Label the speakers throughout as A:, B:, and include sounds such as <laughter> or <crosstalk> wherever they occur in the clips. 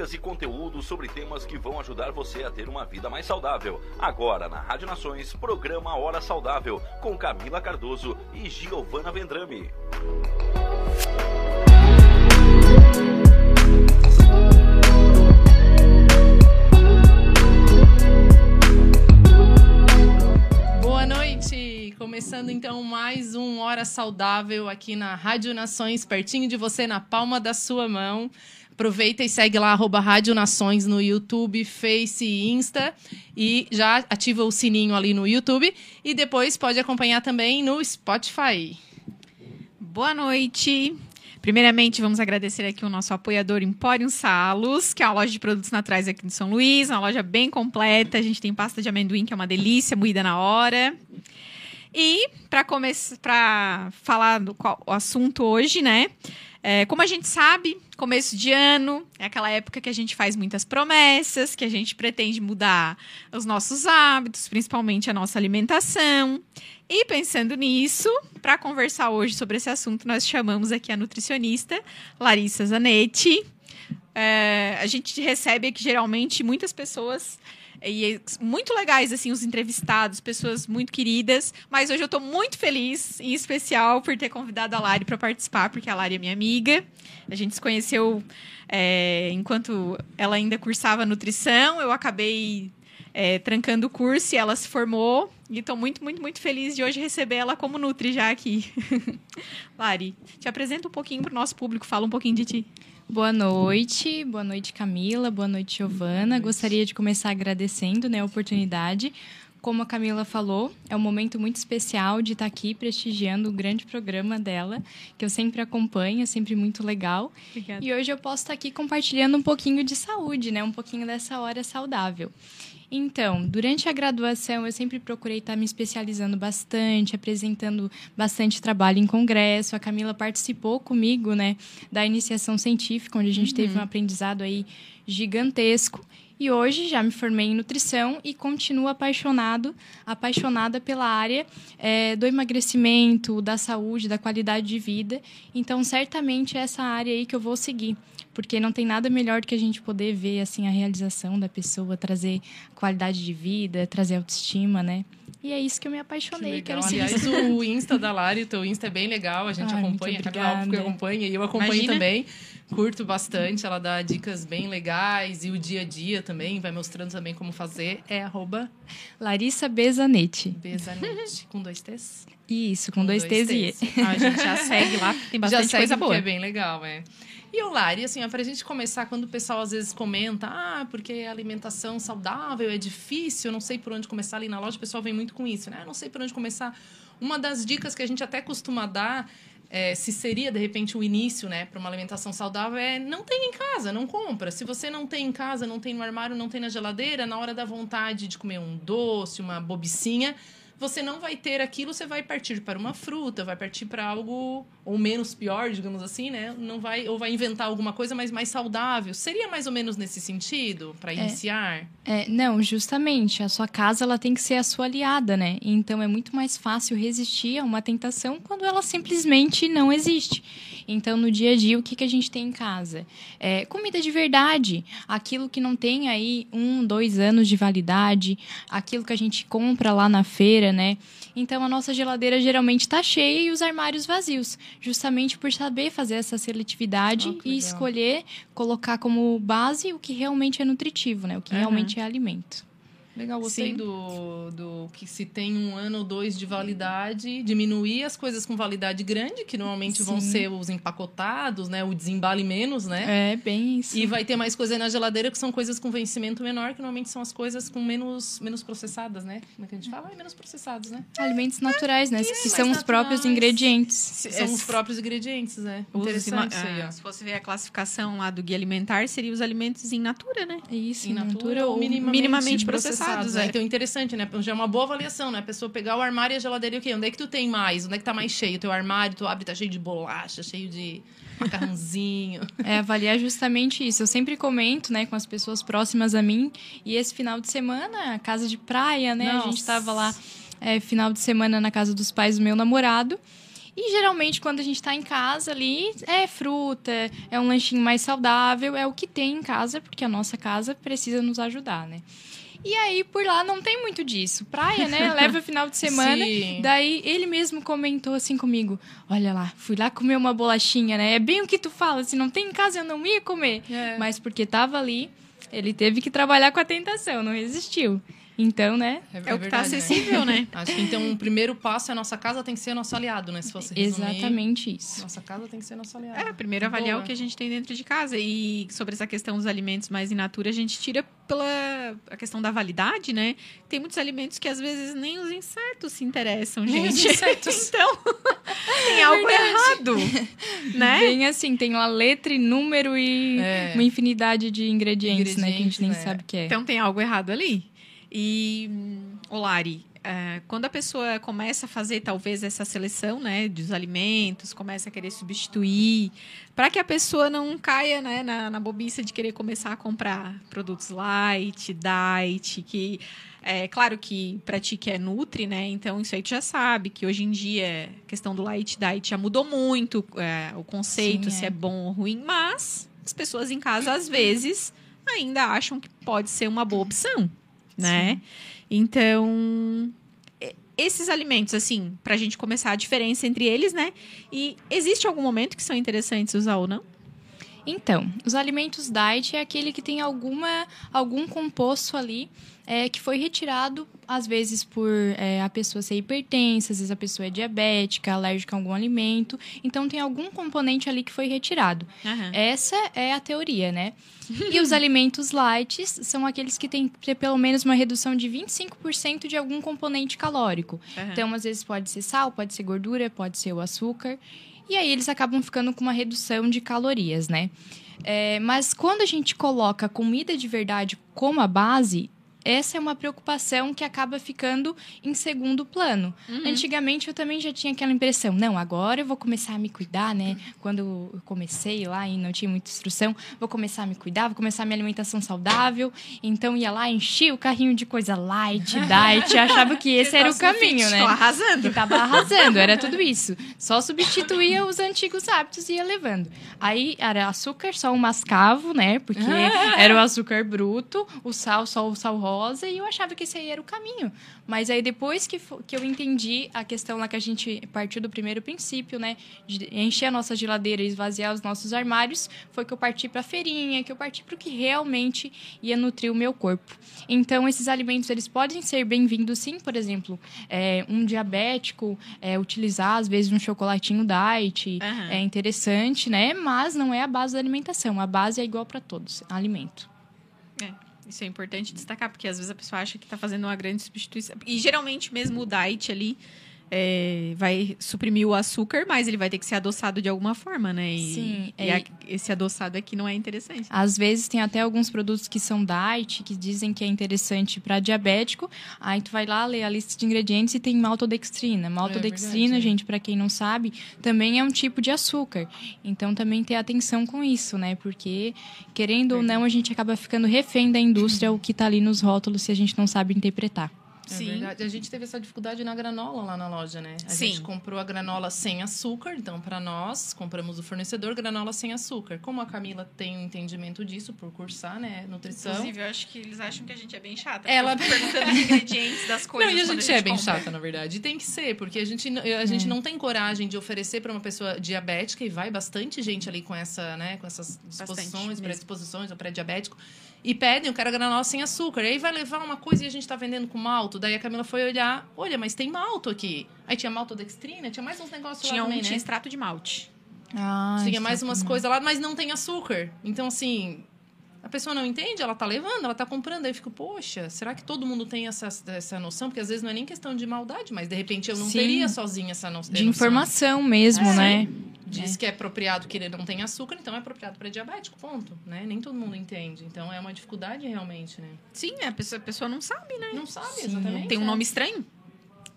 A: Dicas e conteúdos sobre temas que vão ajudar você a ter uma vida mais saudável. Agora na Rádio Nações, programa Hora Saudável com Camila Cardoso e Giovana Vendrame.
B: Boa noite! Começando então mais um Hora Saudável aqui na Rádio Nações, pertinho de você, na palma da sua mão. Aproveita e segue lá, arroba Rádio Nações no YouTube, Face e Insta. E já ativa o sininho ali no YouTube. E depois pode acompanhar também no Spotify.
C: Boa noite. Primeiramente, vamos agradecer aqui o nosso apoiador Emporium Salos, que é uma loja de produtos naturais aqui de São Luís, uma loja bem completa. A gente tem pasta de amendoim, que é uma delícia, moída na hora. E para começar, para falar do qual, o assunto hoje, né? É, como a gente sabe, começo de ano é aquela época que a gente faz muitas promessas, que a gente pretende mudar os nossos hábitos, principalmente a nossa alimentação. E pensando nisso, para conversar hoje sobre esse assunto, nós chamamos aqui a nutricionista Larissa Zanetti. É, a gente recebe aqui geralmente muitas pessoas e muito legais, assim, os entrevistados, pessoas muito queridas. Mas hoje eu estou muito feliz, em especial, por ter convidado a Lari para participar, porque a Lari é minha amiga. A gente se conheceu é, enquanto ela ainda cursava nutrição. Eu acabei é, trancando o curso e ela se formou. E estou muito, muito, muito feliz de hoje receber ela como Nutri já aqui. <laughs> Lari, te apresenta um pouquinho para o nosso público, fala um pouquinho de ti.
D: Boa noite, boa noite Camila, boa noite Giovana. Gostaria de começar agradecendo né, a oportunidade. Como a Camila falou, é um momento muito especial de estar aqui prestigiando o grande programa dela, que eu sempre acompanho, é sempre muito legal.
C: Obrigada.
D: E hoje eu posso estar aqui compartilhando um pouquinho de saúde, né? Um pouquinho dessa hora saudável. Então, durante a graduação, eu sempre procurei estar me especializando bastante, apresentando bastante trabalho em congresso. A Camila participou comigo, né, da iniciação científica, onde a gente uhum. teve um aprendizado aí gigantesco. E hoje já me formei em nutrição e continuo apaixonado, apaixonada pela área é, do emagrecimento, da saúde, da qualidade de vida. Então, certamente é essa área aí que eu vou seguir porque não tem nada melhor do que a gente poder ver assim a realização da pessoa, trazer qualidade de vida, trazer autoestima, né? E é isso que eu me apaixonei.
B: Que Quero Aliás, o Insta da Lari, o teu Insta é bem legal, a gente Ai, acompanha, a Camila acompanha e eu acompanho Imagina. também. Curto bastante, ela dá dicas bem legais e o dia a dia também, vai mostrando também como fazer. É arroba
D: Larissa Bezanetti.
B: Bezanetti, <laughs> com dois T's?
D: Isso, com, com dois, dois T's,
C: T's e E. Ah, a gente já segue lá, <laughs> tem bastante
B: já
C: coisa boa.
B: é bem legal, é. E o Lari, assim, para a gente começar, quando o pessoal às vezes comenta, ah, porque alimentação saudável é difícil, eu não sei por onde começar ali na loja, o pessoal vem muito com isso, né? Eu não sei por onde começar. Uma das dicas que a gente até costuma dar é, se seria de repente o início, né, para uma alimentação saudável, é não tem em casa, não compra. Se você não tem em casa, não tem no armário, não tem na geladeira, na hora da vontade de comer um doce, uma bobicinha, você não vai ter aquilo, você vai partir para uma fruta, vai partir para algo ou menos pior, digamos assim, né? Não vai ou vai inventar alguma coisa mais mais saudável. Seria mais ou menos nesse sentido para é, iniciar?
D: É, não, justamente. A sua casa ela tem que ser a sua aliada, né? Então é muito mais fácil resistir a uma tentação quando ela simplesmente não existe. Então, no dia a dia, o que, que a gente tem em casa? É, comida de verdade, aquilo que não tem aí um, dois anos de validade, aquilo que a gente compra lá na feira, né? Então, a nossa geladeira geralmente está cheia e os armários vazios, justamente por saber fazer essa seletividade oh, e legal. escolher colocar como base o que realmente é nutritivo, né? O que uhum. realmente é alimento.
B: Legal, gostei do, do que se tem um ano ou dois de validade, diminuir as coisas com validade grande, que normalmente Sim. vão ser os empacotados, né? O desembale menos, né?
D: É, bem isso.
B: E vai ter mais coisa na geladeira que são coisas com vencimento menor, que normalmente são as coisas com menos, menos processadas, né? Como é que a gente fala? É, menos processados, né?
D: Alimentos naturais, né? É, que são naturais. os próprios ingredientes.
B: São os próprios ingredientes, né? Interessante
C: isso aí, ó. Se você ver a classificação lá do guia alimentar, seriam os alimentos in natura, né?
D: Isso, in, in natura, natura, ou minimamente,
B: minimamente processados É. Então, interessante, né? Já é uma boa avaliação, né? A pessoa pegar o armário e a geladeira e o quê? Onde é que tu tem mais? Onde é que tá mais cheio? O teu armário, tu abre, tá cheio de bolacha, cheio de macarrãozinho. <laughs>
D: É, avaliar justamente isso. Eu sempre comento, né, com as pessoas próximas a mim. E esse final de semana, casa de praia, né? Nossa. A gente tava lá é, final de semana na casa dos pais do meu namorado. E geralmente, quando a gente está em casa ali, é fruta, é um lanchinho mais saudável, é o que tem em casa, porque a nossa casa precisa nos ajudar, né? E aí, por lá, não tem muito disso. Praia, né? <laughs> Leva final de semana. Sim. Daí, ele mesmo comentou assim comigo: Olha lá, fui lá comer uma bolachinha, né? É bem o que tu fala, se não tem em casa, eu não ia comer. É. Mas porque tava ali, ele teve que trabalhar com a tentação, não resistiu. Então, né?
C: É, é o que está acessível, né? <laughs>
B: Acho que então o um primeiro passo é a nossa casa tem que ser nosso aliado, né? Se fosse resumir,
D: Exatamente isso.
B: Nossa casa tem que ser nosso aliado.
C: É, primeiro avaliar Boa. o que a gente tem dentro de casa. E sobre essa questão dos alimentos mais in natura, a gente tira pela a questão da validade, né? Tem muitos alimentos que às vezes nem os insetos se interessam, gente. os insetos. <laughs> então, <laughs> tem algo errado, né?
D: Bem assim, tem lá letra e número e é. uma infinidade de ingredientes, ingredientes, né? Que a gente nem é. sabe o que é.
C: Então tem algo errado ali. E, Olari, é, quando a pessoa começa a fazer talvez essa seleção né, dos alimentos, começa a querer substituir, para que a pessoa não caia né, na, na bobiça de querer começar a comprar produtos light, diet, que é claro que para ti que é nutri, né? Então isso aí tu já sabe que hoje em dia a questão do light diet já mudou muito, é, o conceito Sim, se é. é bom ou ruim, mas as pessoas em casa às vezes ainda acham que pode ser uma boa opção né? Sim. Então, esses alimentos, assim, para a gente começar a diferença entre eles, né? E existe algum momento que são interessantes usar ou não?
D: Então, os alimentos diet é aquele que tem alguma, algum composto ali é, que foi retirado, às vezes, por é, a pessoa ser hipertensa, às vezes a pessoa é diabética, alérgica a algum alimento. Então, tem algum componente ali que foi retirado. Uhum. Essa é a teoria, né? e os alimentos light são aqueles que têm ter pelo menos uma redução de 25% de algum componente calórico. Uhum. Então, às vezes pode ser sal, pode ser gordura, pode ser o açúcar. E aí eles acabam ficando com uma redução de calorias, né? É, mas quando a gente coloca comida de verdade como a base, essa é uma preocupação que acaba ficando em segundo plano. Uhum. Antigamente eu também já tinha aquela impressão, não, agora eu vou começar a me cuidar, né? Quando eu comecei lá e não tinha muita instrução, vou começar a me cuidar, vou começar a minha alimentação saudável. Então ia lá, enchia o carrinho de coisa light, <laughs> diet, achava que esse era o caminho, né?
C: Tô arrasando.
D: Que tava arrasando, era tudo isso. Só substituía os antigos hábitos e ia levando. Aí era açúcar, só o mascavo, né? Porque era o açúcar bruto, o sal, só o sal rosa rosa e eu achava que esse aí era o caminho. Mas aí depois que, que eu entendi a questão lá que a gente partiu do primeiro princípio, né? De encher a nossa geladeira e esvaziar os nossos armários, foi que eu parti para a feirinha, que eu parti para o que realmente ia nutrir o meu corpo. Então, esses alimentos, eles podem ser bem-vindos sim, por exemplo, é, um diabético é, utilizar, às vezes, um chocolatinho diet, uhum. é interessante, né? Mas não é a base da alimentação. A base é igual para todos, alimento.
C: É. Isso é importante destacar, porque às vezes a pessoa acha que está fazendo uma grande substituição. E geralmente mesmo o diet ali é, vai suprimir o açúcar, mas ele vai ter que ser adoçado de alguma forma, né? E,
D: Sim.
C: E é, esse adoçado aqui não é interessante.
D: Às vezes tem até alguns produtos que são diet, que dizem que é interessante para diabético. Aí tu vai lá ler a lista de ingredientes e tem maltodextrina. Maltodextrina, é gente, para quem não sabe, também é um tipo de açúcar. Então também ter atenção com isso, né? Porque querendo ou não, a gente acaba ficando refém da indústria, o que está ali nos rótulos se a gente não sabe interpretar.
B: É Sim. verdade. A gente teve essa dificuldade na granola lá na loja, né? A
C: Sim.
B: gente comprou a granola sem açúcar, então para nós, compramos o fornecedor granola sem açúcar. Como a Camila tem um entendimento disso por cursar, né, nutrição.
C: Inclusive, eu acho que eles acham que a gente é bem chata.
B: Ela <laughs>
C: perguntando os ingredientes das coisas.
B: Não, e a gente,
C: a gente
B: é bem
C: compra.
B: chata, na verdade. E tem que ser, porque a gente, a gente não tem coragem de oferecer para uma pessoa diabética e vai bastante gente ali com essa, né, com essas disposições, predisposições, ou pré-diabético e pedem, eu quero granola sem açúcar. E aí vai levar uma coisa e a gente tá vendendo com malto. Daí a Camila foi olhar, olha, mas tem malto aqui. Aí tinha maltodextrina, tinha mais uns negócios
C: tinha
B: lá
C: um,
B: também,
C: Tinha
B: né?
C: extrato de malte.
D: Ah,
B: tinha mais umas coisas lá, mas não tem açúcar. Então, assim, a pessoa não entende, ela tá levando, ela tá comprando. Aí eu fico, poxa, será que todo mundo tem essa, essa noção? Porque às vezes não é nem questão de maldade, mas de repente eu não
D: Sim.
B: teria sozinha essa no
D: De
B: noção.
D: informação mesmo,
B: É.
D: né?
B: Diz que é apropriado que ele não tem açúcar, então é apropriado para diabético, ponto. Né? Nem todo mundo entende. Então é uma dificuldade realmente, né?
C: Sim, a pessoa, a pessoa não sabe, né?
B: Não sabe
D: Sim.
B: exatamente.
C: Tem um
B: é.
C: nome estranho.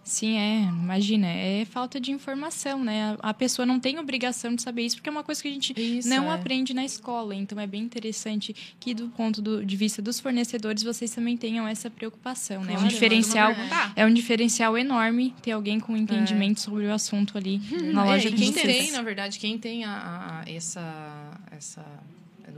D: Sim, é. Imagina, é falta de informação, né? A pessoa não tem obrigação de saber isso, porque é uma coisa que a gente
B: Isso,
D: não
B: é.
D: aprende na escola. Então é bem interessante que, do ponto do- de vista dos fornecedores, vocês também tenham essa preocupação, né?
B: Claro,
D: um diferencial. É um diferencial enorme ter alguém com entendimento sobre o assunto ali <laughs> na
B: É,
D: loja
B: e
D: de
B: quem
D: vocês.
B: tem, na verdade, quem tem a, a- essa, essa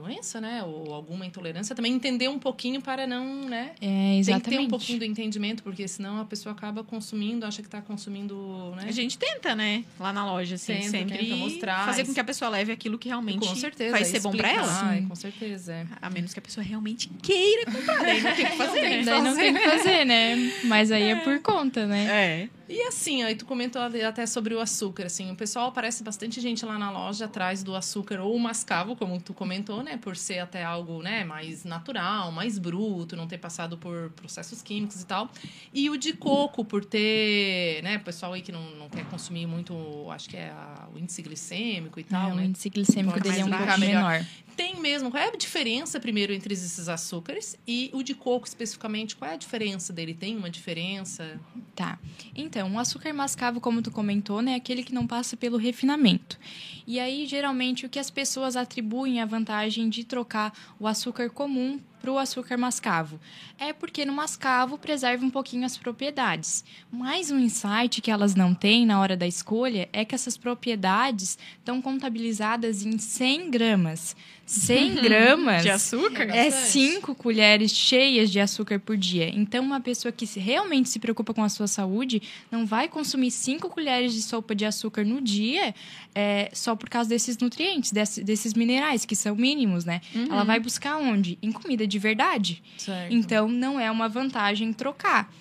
B: doença, né? Ou alguma intolerância, também entender um pouquinho para não, né?
D: É,
B: Tem
D: exatamente.
B: que ter um pouquinho do entendimento, porque senão a pessoa acaba consumindo, acha que está consumindo, né?
C: A gente tenta, né? Lá na loja, assim,
B: Tenta,
C: sempre
B: tenta mostrar.
C: fazer com que a pessoa leve aquilo que realmente
B: com certeza.
C: vai ser bom pra ela.
B: explicar, com certeza, é.
C: A menos que a pessoa realmente queira comprar, daí não tem o que <laughs> fazer, né?
D: Daí não tem o que fazer, né? <laughs> Mas aí é por conta, né?
C: É.
B: E assim, aí tu comentou até sobre o açúcar, assim, o pessoal aparece bastante gente lá na loja atrás do açúcar ou o mascavo, como tu comentou, né, por ser até algo, né, mais natural, mais bruto, não ter passado por processos químicos e tal. E o de coco por ter, né, o pessoal aí que não, não quer consumir muito, acho que é a- o índice glicêmico e tal,
D: É, o
B: né?
D: índice glicêmico dele é um pouco menor.
B: Tem mesmo. Qual é a diferença, primeiro, entre esses açúcares e o de coco especificamente? Qual é a diferença dele? Tem uma diferença?
D: Tá. Então, o açúcar mascavo, como tu comentou, né, é aquele que não passa pelo refinamento. E aí, geralmente, o que as pessoas atribuem a vantagem de trocar o açúcar comum para o açúcar mascavo? É porque no mascavo preserva um pouquinho as propriedades. Mas um insight que elas não têm na hora da escolha é que essas propriedades estão contabilizadas em 100 gramas. 100 <laughs> gramas
C: De açúcar?
D: é
B: Bastante.
D: 5 colheres cheias de açúcar por dia. Então, uma pessoa que realmente se preocupa com a sua saúde não vai consumir 5 colheres de sopa de açúcar no dia é, só por causa desses nutrientes, desse- desses minerais, que são mínimos, né? Ela vai buscar onde? Em comida de verdade.
B: Certo.
D: Então, não é uma vantagem trocar.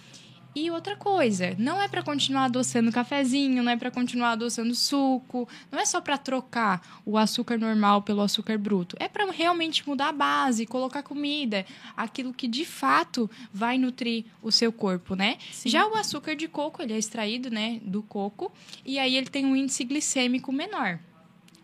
D: E outra coisa, não é para continuar adoçando cafezinho, não é para continuar adoçando suco, não é só para trocar o açúcar normal pelo açúcar bruto. É para realmente mudar a base, colocar comida, aquilo que de fato vai nutrir o seu corpo, né? Já o açúcar de coco, ele é extraído, né, do coco, e aí ele tem um índice glicêmico menor.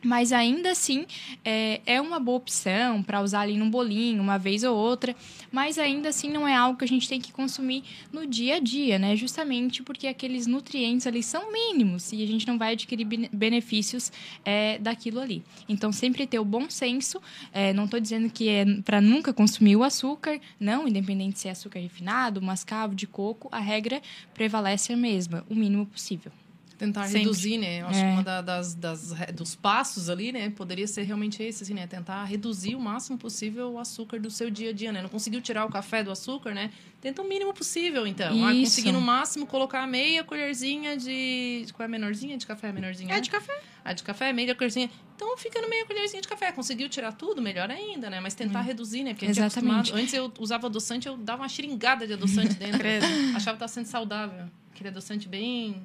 D: Mas ainda assim é, é uma boa opção para usar ali num bolinho uma vez ou outra, mas ainda assim não é algo que a gente tem que consumir no dia a dia, né? Justamente porque aqueles nutrientes ali são mínimos e a gente não vai adquirir bene- benefícios é, daquilo ali. Então sempre ter o bom senso. é, não estou dizendo que é para nunca consumir o açúcar, não, independente se é açúcar refinado, mascavo, de coco, a regra prevalece a mesma, o mínimo possível.
B: Tentar
C: Sempre.
B: reduzir, né? Eu acho
D: É.
B: que uma da- das, das, dos passos ali, né? Poderia ser realmente esse, assim, né? Tentar reduzir o máximo possível o açúcar do seu dia a dia, né? Não conseguiu tirar o café do açúcar, né? Tenta o mínimo possível, então. Ah,
D: Isso.
B: conseguir no máximo colocar meia colherzinha de... Qual é a menorzinha de café? A menorzinha,
C: É
B: né?
C: de café.
B: A de café, meia colherzinha. Então fica no meia colherzinha de café. Conseguiu tirar tudo, melhor ainda, né? Mas tentar reduzir, né? Porque é
D: Exatamente.
B: Antes eu usava adoçante, eu dava uma xeringada de adoçante <laughs> dentro. Achava que tava sendo saudável. Aquele adoçante bem...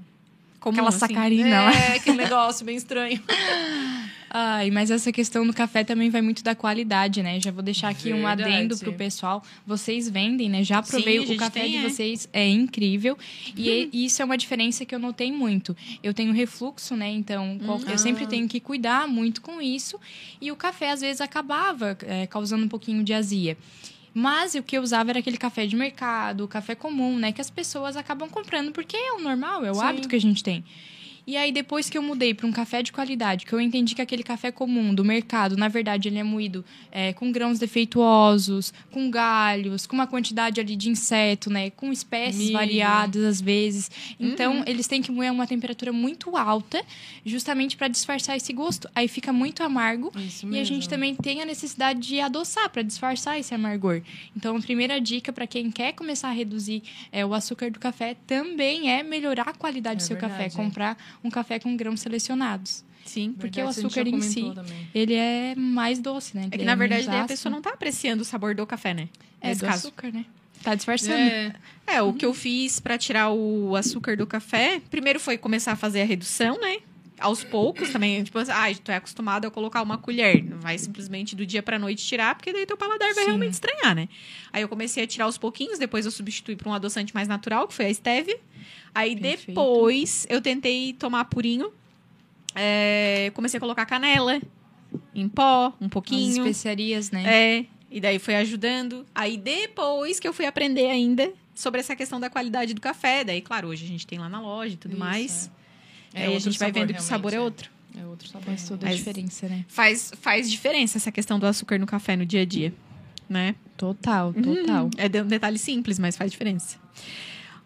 C: Comum,
D: Aquela
C: assim.
D: sacarina lá.
B: É, aquele negócio bem estranho. <laughs>
D: Ai, mas essa questão do café também vai muito da qualidade, né? Já vou deixar aqui um
B: Verdade.
D: adendo pro pessoal. Vocês vendem, né? Já provei
C: Sim,
D: o café
C: tem,
D: de
C: é.
D: vocês, é incrível. E e- isso é uma diferença que eu notei muito. Eu tenho refluxo, né? Então, qual- eu sempre tenho que cuidar muito com isso. E o café, às vezes, acabava é, causando um pouquinho de azia. Mas o que eu usava era aquele café de mercado, o café comum, né? Que as pessoas acabam comprando porque é o normal, é o
B: Sim.
D: hábito que a gente tem. E aí, depois que eu mudei para um café de qualidade, que eu entendi que aquele café comum do mercado, na verdade, ele é moído é, com grãos defeituosos, com galhos, com uma quantidade ali de inseto, né? Com espécies
B: Milho.
D: variadas, às vezes. Então, eles têm que moer a uma temperatura muito alta, justamente para disfarçar esse gosto. Aí fica muito amargo.
B: Isso
D: E a gente também tem a necessidade de adoçar para disfarçar esse amargor. Então, a primeira dica para quem quer começar a reduzir é, o açúcar do café também é melhorar a qualidade do
B: É
D: seu café,
B: verdade, é.
D: comprar um café com grãos selecionados.
C: Sim.
D: Porque o
B: Verdade, a gente
D: açúcar em si,
B: também.
D: ele é mais doce, né?
C: É que,
D: Ele
C: na verdade,
D: menos
C: daí a
D: ácido.
C: pessoa não tá apreciando o sabor do café, né?
D: É
C: Nesse
D: do
C: caso.
D: açúcar, né? Tá disfarçando.
B: É,
C: É, o que eu fiz pra tirar o açúcar do café, primeiro foi começar a fazer a redução, né? Aos poucos também, tipo, ah, tu é acostumado a colocar uma colher, não vai simplesmente do dia pra noite tirar, porque daí teu paladar vai
D: Sim.
C: realmente estranhar, né? Aí eu comecei a tirar aos pouquinhos, depois eu substituí por um adoçante mais natural, que foi a stevia. Aí
D: Perfeito.
C: depois eu tentei tomar purinho, é, comecei a colocar canela em pó, um
D: As
C: pouquinho.
D: especiarias, né?
C: É, e daí foi ajudando. Aí depois que eu fui aprender ainda sobre essa questão da qualidade do café. Daí, claro, hoje a gente tem lá na loja e tudo
B: Isso,
C: mais.
B: é. É
C: aí a gente vai
B: sabor,
C: vendo que o sabor é outro.
B: É outro sabor.
D: Faz toda a
C: Mas-
D: diferença, né?
C: Faz, faz diferença essa questão do açúcar no café no dia a dia, né?
D: Total, total.
C: É de- um detalhe simples, mas faz diferença.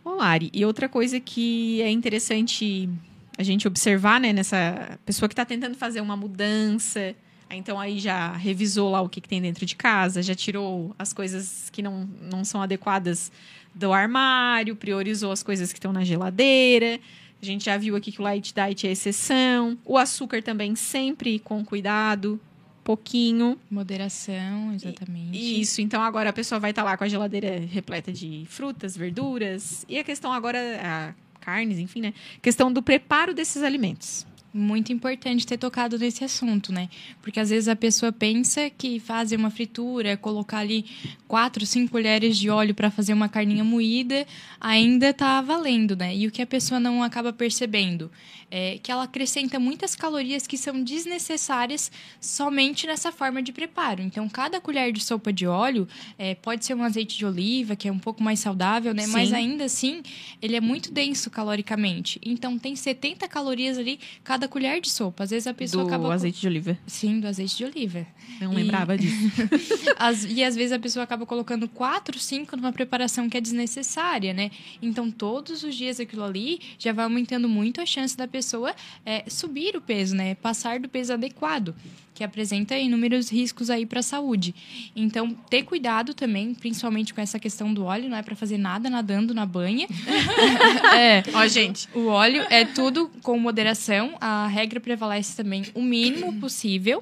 C: Ô, Lari, e outra coisa que é interessante a gente observar, né, nessa pessoa que está tentando fazer uma mudança, então aí já revisou lá o que, que tem dentro de casa, já tirou as coisas que não, não são adequadas do armário, priorizou as coisas que estão na geladeira. A gente já viu aqui que o light diet é exceção. O açúcar também sempre com cuidado, pouquinho.
D: Moderação, exatamente.
C: Isso, então agora a pessoa vai estar lá com a geladeira repleta de frutas, verduras. E a questão agora, a carnes, enfim, né? Questão do preparo desses alimentos.
D: Muito importante ter tocado nesse assunto, né? Porque às vezes a pessoa pensa que fazer uma fritura, colocar ali quatro, cinco colheres de óleo para fazer uma carninha moída, ainda tá valendo, né? E o que a pessoa não acaba percebendo é que ela acrescenta muitas calorias que são desnecessárias somente nessa forma de preparo. Então, cada colher de sopa de óleo é, pode ser um azeite de oliva, que é um pouco mais saudável, né? Mas
C: Sim.
D: ainda assim, ele é muito denso caloricamente. Então, tem 70 calorias ali cada colher de sopa. Às vezes a pessoa
C: do
D: acaba. co-
C: azeite de oliva.
D: Sim, do azeite de oliva.
C: Não
D: E-
C: lembrava disso. <laughs>
D: As- e às vezes a pessoa acaba colocando 4, 5 numa preparação que é desnecessária, né? Então, todos os dias aquilo ali já vai aumentando muito a chance da pessoa é, subir o peso, né? Passar do peso adequado, que apresenta inúmeros riscos aí para a saúde. Então, ter cuidado também, principalmente com essa questão do óleo, não é para fazer nada nadando na banha. <laughs> é,
C: Ó, gente,
D: o óleo é tudo com moderação. A regra prevalece também o mínimo possível.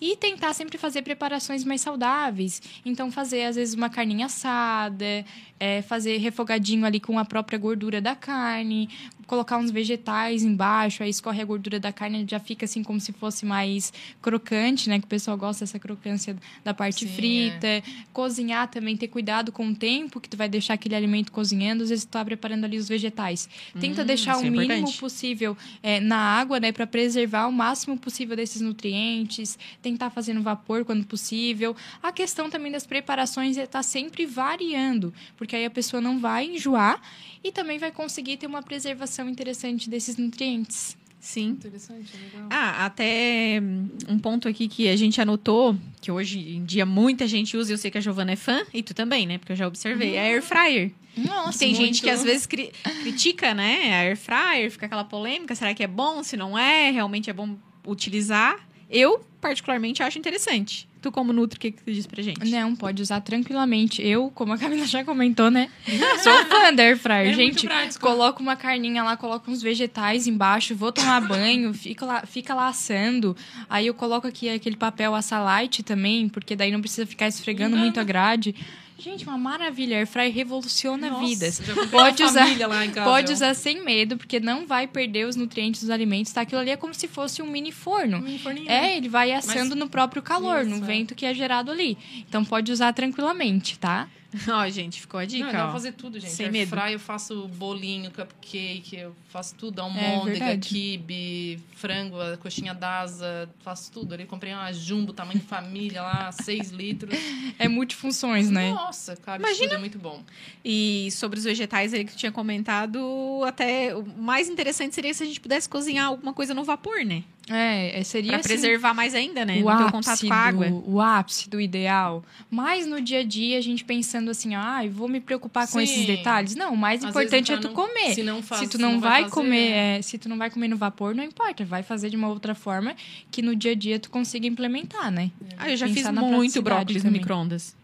D: E tentar sempre fazer preparações mais saudáveis. Então, fazer, às vezes, uma carninha assada, é, fazer refogadinho ali com a própria gordura da carne, colocar uns vegetais embaixo, aí escorre a gordura da carne, já fica assim como se fosse mais crocante, né? Que o pessoal gosta dessa crocância da parte
B: Sim,
D: frita. Cozinhar também, ter cuidado com o tempo que tu vai deixar aquele alimento cozinhando, às vezes tu tá preparando ali os vegetais. Tenta
C: Hum,
D: deixar o
C: é
D: mínimo
C: importante.
D: possível é, na água, né, para preservar o máximo possível desses nutrientes, tentar fazer no vapor quando possível. A questão também das preparações é estar sempre variando, porque aí a pessoa não vai enjoar e também vai conseguir ter uma preservação interessante desses nutrientes.
C: Sim.
B: Interessante, legal.
C: Ah, até hum, um ponto aqui que a gente anotou, que hoje em dia muita gente usa, e eu sei que a Giovana é fã, e tu também, né? Porque eu já observei, é a Air Fryer.
D: Nossa,
C: Tem gente
D: muito.
C: que às vezes cri- critica, né? A Air Fryer, fica aquela polêmica, será que é bom, se não é, realmente é bom utilizar. Eu, particularmente, acho interessante. Tu, como Nutri, o que, que tu diz pra gente?
D: Não, pode usar tranquilamente. Eu, como a Camila já comentou, né? <laughs> Sou fã da Air Fryer.
B: É
D: Gente, coloca uma carninha lá, coloca uns vegetais embaixo, vou tomar banho, fica lá, fica lá assando. Aí eu coloco aqui aquele papel assalite também, porque daí não precisa ficar esfregando muito a grade. Gente, uma maravilha. Air Fryer revoluciona
B: Nossa,
D: vidas. Pode usar-
B: família lá em casa,
D: Pode usar sem medo, porque não vai perder os nutrientes dos alimentos, tá? Aquilo ali é como se fosse um mini forno.
B: Um forninho.
D: É, ele vai assando no próprio calor,
B: Isso,
D: no
B: é.
D: vento que é gerado ali. Então pode usar tranquilamente, tá? <laughs>
C: Ó, gente, ficou a dica,
B: Não, dá pra fazer tudo, gente.
C: Sem
B: Air
C: medo.
B: fry, eu faço bolinho, cupcake, eu faço tudo.
D: É
B: Almôndega,
D: verdade.
B: quibe, frango, coxinha d'asa, faço tudo. Ali comprei uma jumbo, tamanho família lá, <laughs> 6 litros.
D: É multifunções, né?
B: Nossa, cabe
C: Imagina.
B: é muito bom.
C: E sobre os vegetais aí que tu tinha comentado, até o mais interessante seria se a gente pudesse cozinhar alguma coisa no vapor, né?
D: É, é, seria
C: Pra
D: assim,
C: preservar mais ainda, né?
D: o
C: Não
D: ápice,
C: contato com a água.
D: do, o ápice do ideal. Mas no dia a dia, a gente pensando assim, ah, eu vou me preocupar com
B: Sim.
D: esses detalhes. Não, o mais
B: Às
D: importante é
B: vezes,
D: tu
B: pra não-
D: comer.
B: Se não faz,
D: se tu não,
B: vai,
D: vai,
B: fazer,
D: comer,
B: é.
D: é, se tu não vai comer no vapor, não importa, vai fazer de uma outra forma que no dia a dia tu consiga implementar, né?
C: Ah, eu já
D: Pensar
C: fiz muito brócolis no
D: também.
C: micro-ondas.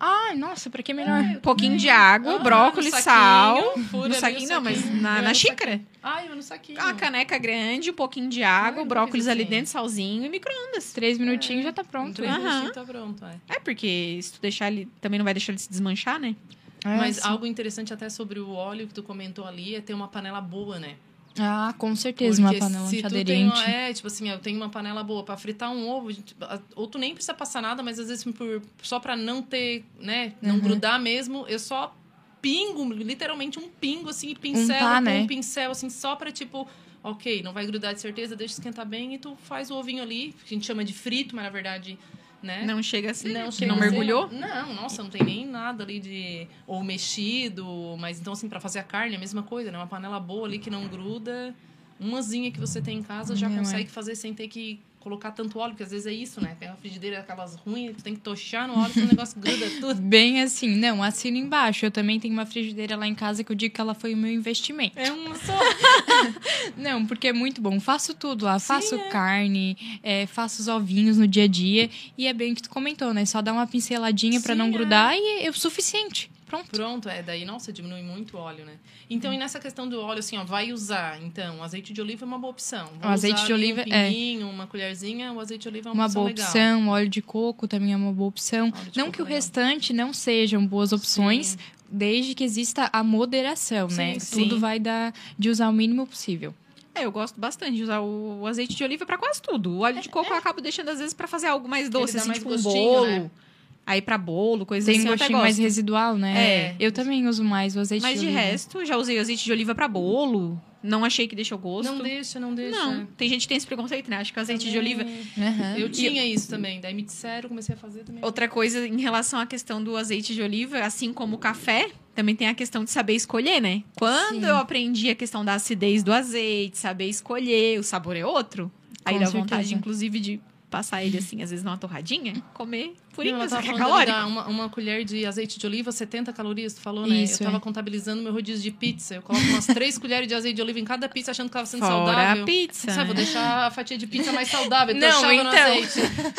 D: Ai, nossa, pra que melhor?
C: Um pouquinho de água,
B: Aham,
C: brócolis, sal.
B: saquinho, fura
C: No saquinho, não, mas na, na xícara.
B: Ai, eu no saquinho.
C: Uma caneca grande, um pouquinho de água,
D: Ah,
C: brócolis ali dentro, salzinho e micro-ondas.
D: Três minutinhos já tá pronto.
B: três
C: Aham.
B: minutinhos tá pronto, é.
C: É, porque se tu deixar ele, também não vai deixar ele se desmanchar, né?
D: É,
B: Mas
D: sim.
B: algo interessante até sobre o óleo que tu comentou ali é ter uma panela boa, né?
D: Ah, com certeza, uma
B: Porque
D: panela
B: se tu tem
D: antiaderente.
B: uma, é, tipo assim, eu tenho uma panela boa pra fritar um ovo, ou tu nem precisa passar nada, mas às vezes por, só pra não ter, né, não
D: Uhum.
B: grudar mesmo, eu só pingo, literalmente um pingo assim, pincelo
D: Untar,
B: com
D: né?
B: um pincel assim, só pra tipo, ok, não vai grudar de certeza, deixa esquentar bem e tu faz o ovinho ali, que a gente chama de frito, mas na verdade, né?
C: Não chega a ser,
B: Não, chega
C: não mergulhou.
B: Não, nossa, não tem nem nada ali de. Ou mexido. Mas então, assim, pra fazer a carne, é a mesma coisa, né? Uma panela boa ali que não gruda. Umazinha que você tem em casa já
D: Não, é.
B: consegue fazer sem ter que colocar tanto óleo, porque às vezes é isso, né? Tem uma frigideira aquelas ruins, tu tem que tochar no óleo, o negócio <laughs> gruda tudo.
D: Bem assim, não, assino embaixo. Eu também tenho uma frigideira lá em casa que eu digo que ela foi o meu investimento.
B: É uma só. <laughs>
D: Não, porque é muito bom. Faço tudo lá. faço
B: é.
D: carne, é, faço os ovinhos no dia a dia. E é bem o que tu comentou, né? Só dá uma pinceladinha pra
B: Sim,
D: não
B: é.
D: grudar e é o suficiente. Pronto.
B: Pronto, é, daí, nossa, diminui muito o óleo, né? Então,
D: Uhum.
B: e nessa questão do óleo, assim, ó, vai usar, então, o azeite de oliva é uma boa opção.
D: O azeite
B: usar
D: de oliva,
B: um
D: é.
B: pinguinho, uma colherzinha, o azeite de oliva é uma,
D: Uma
B: opção
D: boa
B: legal.
D: opção. Óleo de coco também é uma boa opção. Não que o
B: legal.
D: restante não sejam boas opções,
B: Sim.
D: desde que exista a moderação,
B: Sim,
D: né?
B: sim.
D: Tudo vai dar de usar o mínimo possível.
C: É, eu gosto bastante de usar o, azeite de oliva pra quase tudo. O óleo de coco eu acabo deixando às vezes pra fazer algo mais doce, assim,
B: mais
C: tipo um
B: gostinho,
C: bolo.
B: né?
C: Aí pra bolo, coisa
D: Tem
C: assim,
D: um
C: eu até
D: gostinho mais residual, né?
C: É.
D: Eu também uso mais o azeite
C: Mas
D: de
C: de
D: oliva.
C: resto, já usei o azeite de oliva pra bolo. Não achei que deixou gosto.
B: Não deixa, não deixa.
C: Não, tem gente que tem esse preconceito, né? Acho que o azeite de
B: Também.
C: oliva.
D: Aham.
B: Eu tinha isso também. Daí me disseram, comecei a fazer também.
C: Outra coisa em relação à questão do azeite de oliva, assim como o café, também tem a questão de saber escolher, né? Quando
D: Sim.
C: eu aprendi a questão da acidez do azeite, saber escolher, o sabor é outro. Aí
D: Com
C: dá
D: certeza.
C: vontade, inclusive, de passar ele assim, às vezes numa torradinha, comer
B: Não,
C: purinho,
B: ela
C: isso que é calórico.
B: uma, uma colher de azeite de oliva, 70 calorias, tu falou, né?
D: Isso,
B: eu tava
D: é.
B: contabilizando meu rodízio de pizza. Eu coloco umas três <laughs> colheres de azeite de oliva em cada pizza, achando que tava sendo
C: Fora
B: saudável.
C: a pizza.
B: Sabe, vou
C: né?
B: deixar a fatia de pizza mais saudável.
D: Não,
B: Não, no
D: então.
B: azeite. <laughs>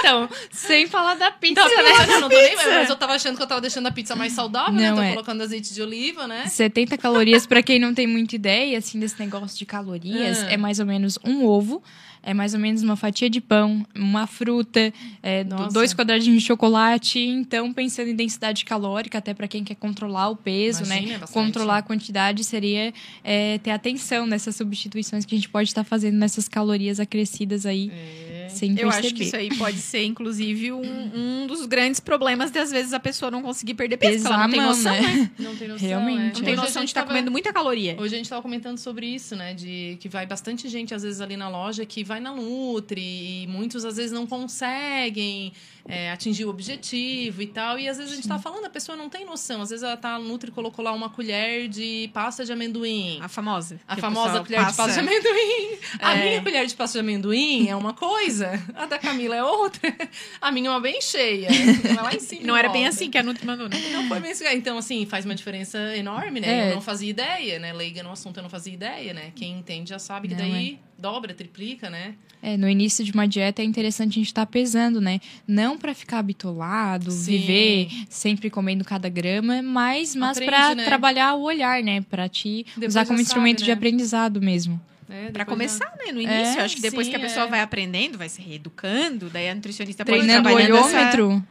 D: Então, sem falar da pizza,
B: Então,
D: né?
B: não, não tô nem, mas eu tava achando que eu tava deixando a pizza mais saudável, né?
D: Não,
B: Tô
D: é.
B: colocando azeite de oliva, né?
D: 70 calorias, pra quem não tem muita <laughs> ideia, assim, desse negócio de calorias,
B: Ah.
D: é mais ou menos um ovo, é mais ou menos uma fatia de pão, uma fruta, é, dois quadradinhos de chocolate. Então, pensando em densidade calórica, até pra quem quer controlar o peso,
B: Imagina,
D: né?
B: bastante.
D: Controlar a quantidade seria é, ter atenção nessas substituições que a gente pode estar fazendo nessas calorias acrescidas aí,
B: É.
D: sem
C: Eu
D: perceber.
C: acho que isso aí pode ser, inclusive, um, um dos grandes problemas de, às vezes, a pessoa não conseguir perder peso,
D: Pesar
C: ela não tem
D: mão,
C: noção,
D: né?
C: né?
B: Não tem noção.
D: Realmente,
B: é.
C: Não tem
B: Hoje
C: noção de estar
B: tava-
C: comendo muita caloria.
B: Hoje a gente estava comentando sobre isso, né? De que vai bastante gente, às vezes, ali na loja que vai na Nutri e muitos, às vezes, não conseguem é, atingir o objetivo e tal. E às vezes a gente tá falando, a pessoa não tem noção. Às vezes ela tá, a Nutri colocou lá uma colher de pasta de amendoim.
C: A famosa.
B: A famosa colher de
C: passa-
B: pasta de amendoim. <laughs> A
C: É.
B: minha colher de pasta de amendoim é uma coisa, a da Camila é outra. A minha é uma bem cheia. Ela lá em <laughs> cima.
C: Não era bem assim que a Nutri mandou, né?
B: Não foi bem assim. Então, assim, faz uma diferença enorme, né?
D: É.
B: Eu não fazia ideia, né? Leiga no assunto, eu não fazia ideia, né? Quem entende já sabe que
D: Não,
B: daí dobra, triplica, né?
D: É, no início de uma dieta é interessante a gente estar pesando, né? Não para ficar bitolado,
B: Sim.
D: viver sempre comendo cada grama, mas, mas para
B: né?
D: trabalhar o olhar, né? Para te
B: Depois
D: usar
B: já
D: como instrumento
B: sabe,
D: de
B: né?
D: aprendizado mesmo.
B: É,
C: Pra
B: depois
C: começar, né? No início,
D: É,
C: acho que depois
B: sim,
C: que a pessoa
B: é.
C: vai aprendendo, vai se reeducando, daí a nutricionista pode
D: Treinando o
C: trabalhando essa-
D: olhômetro.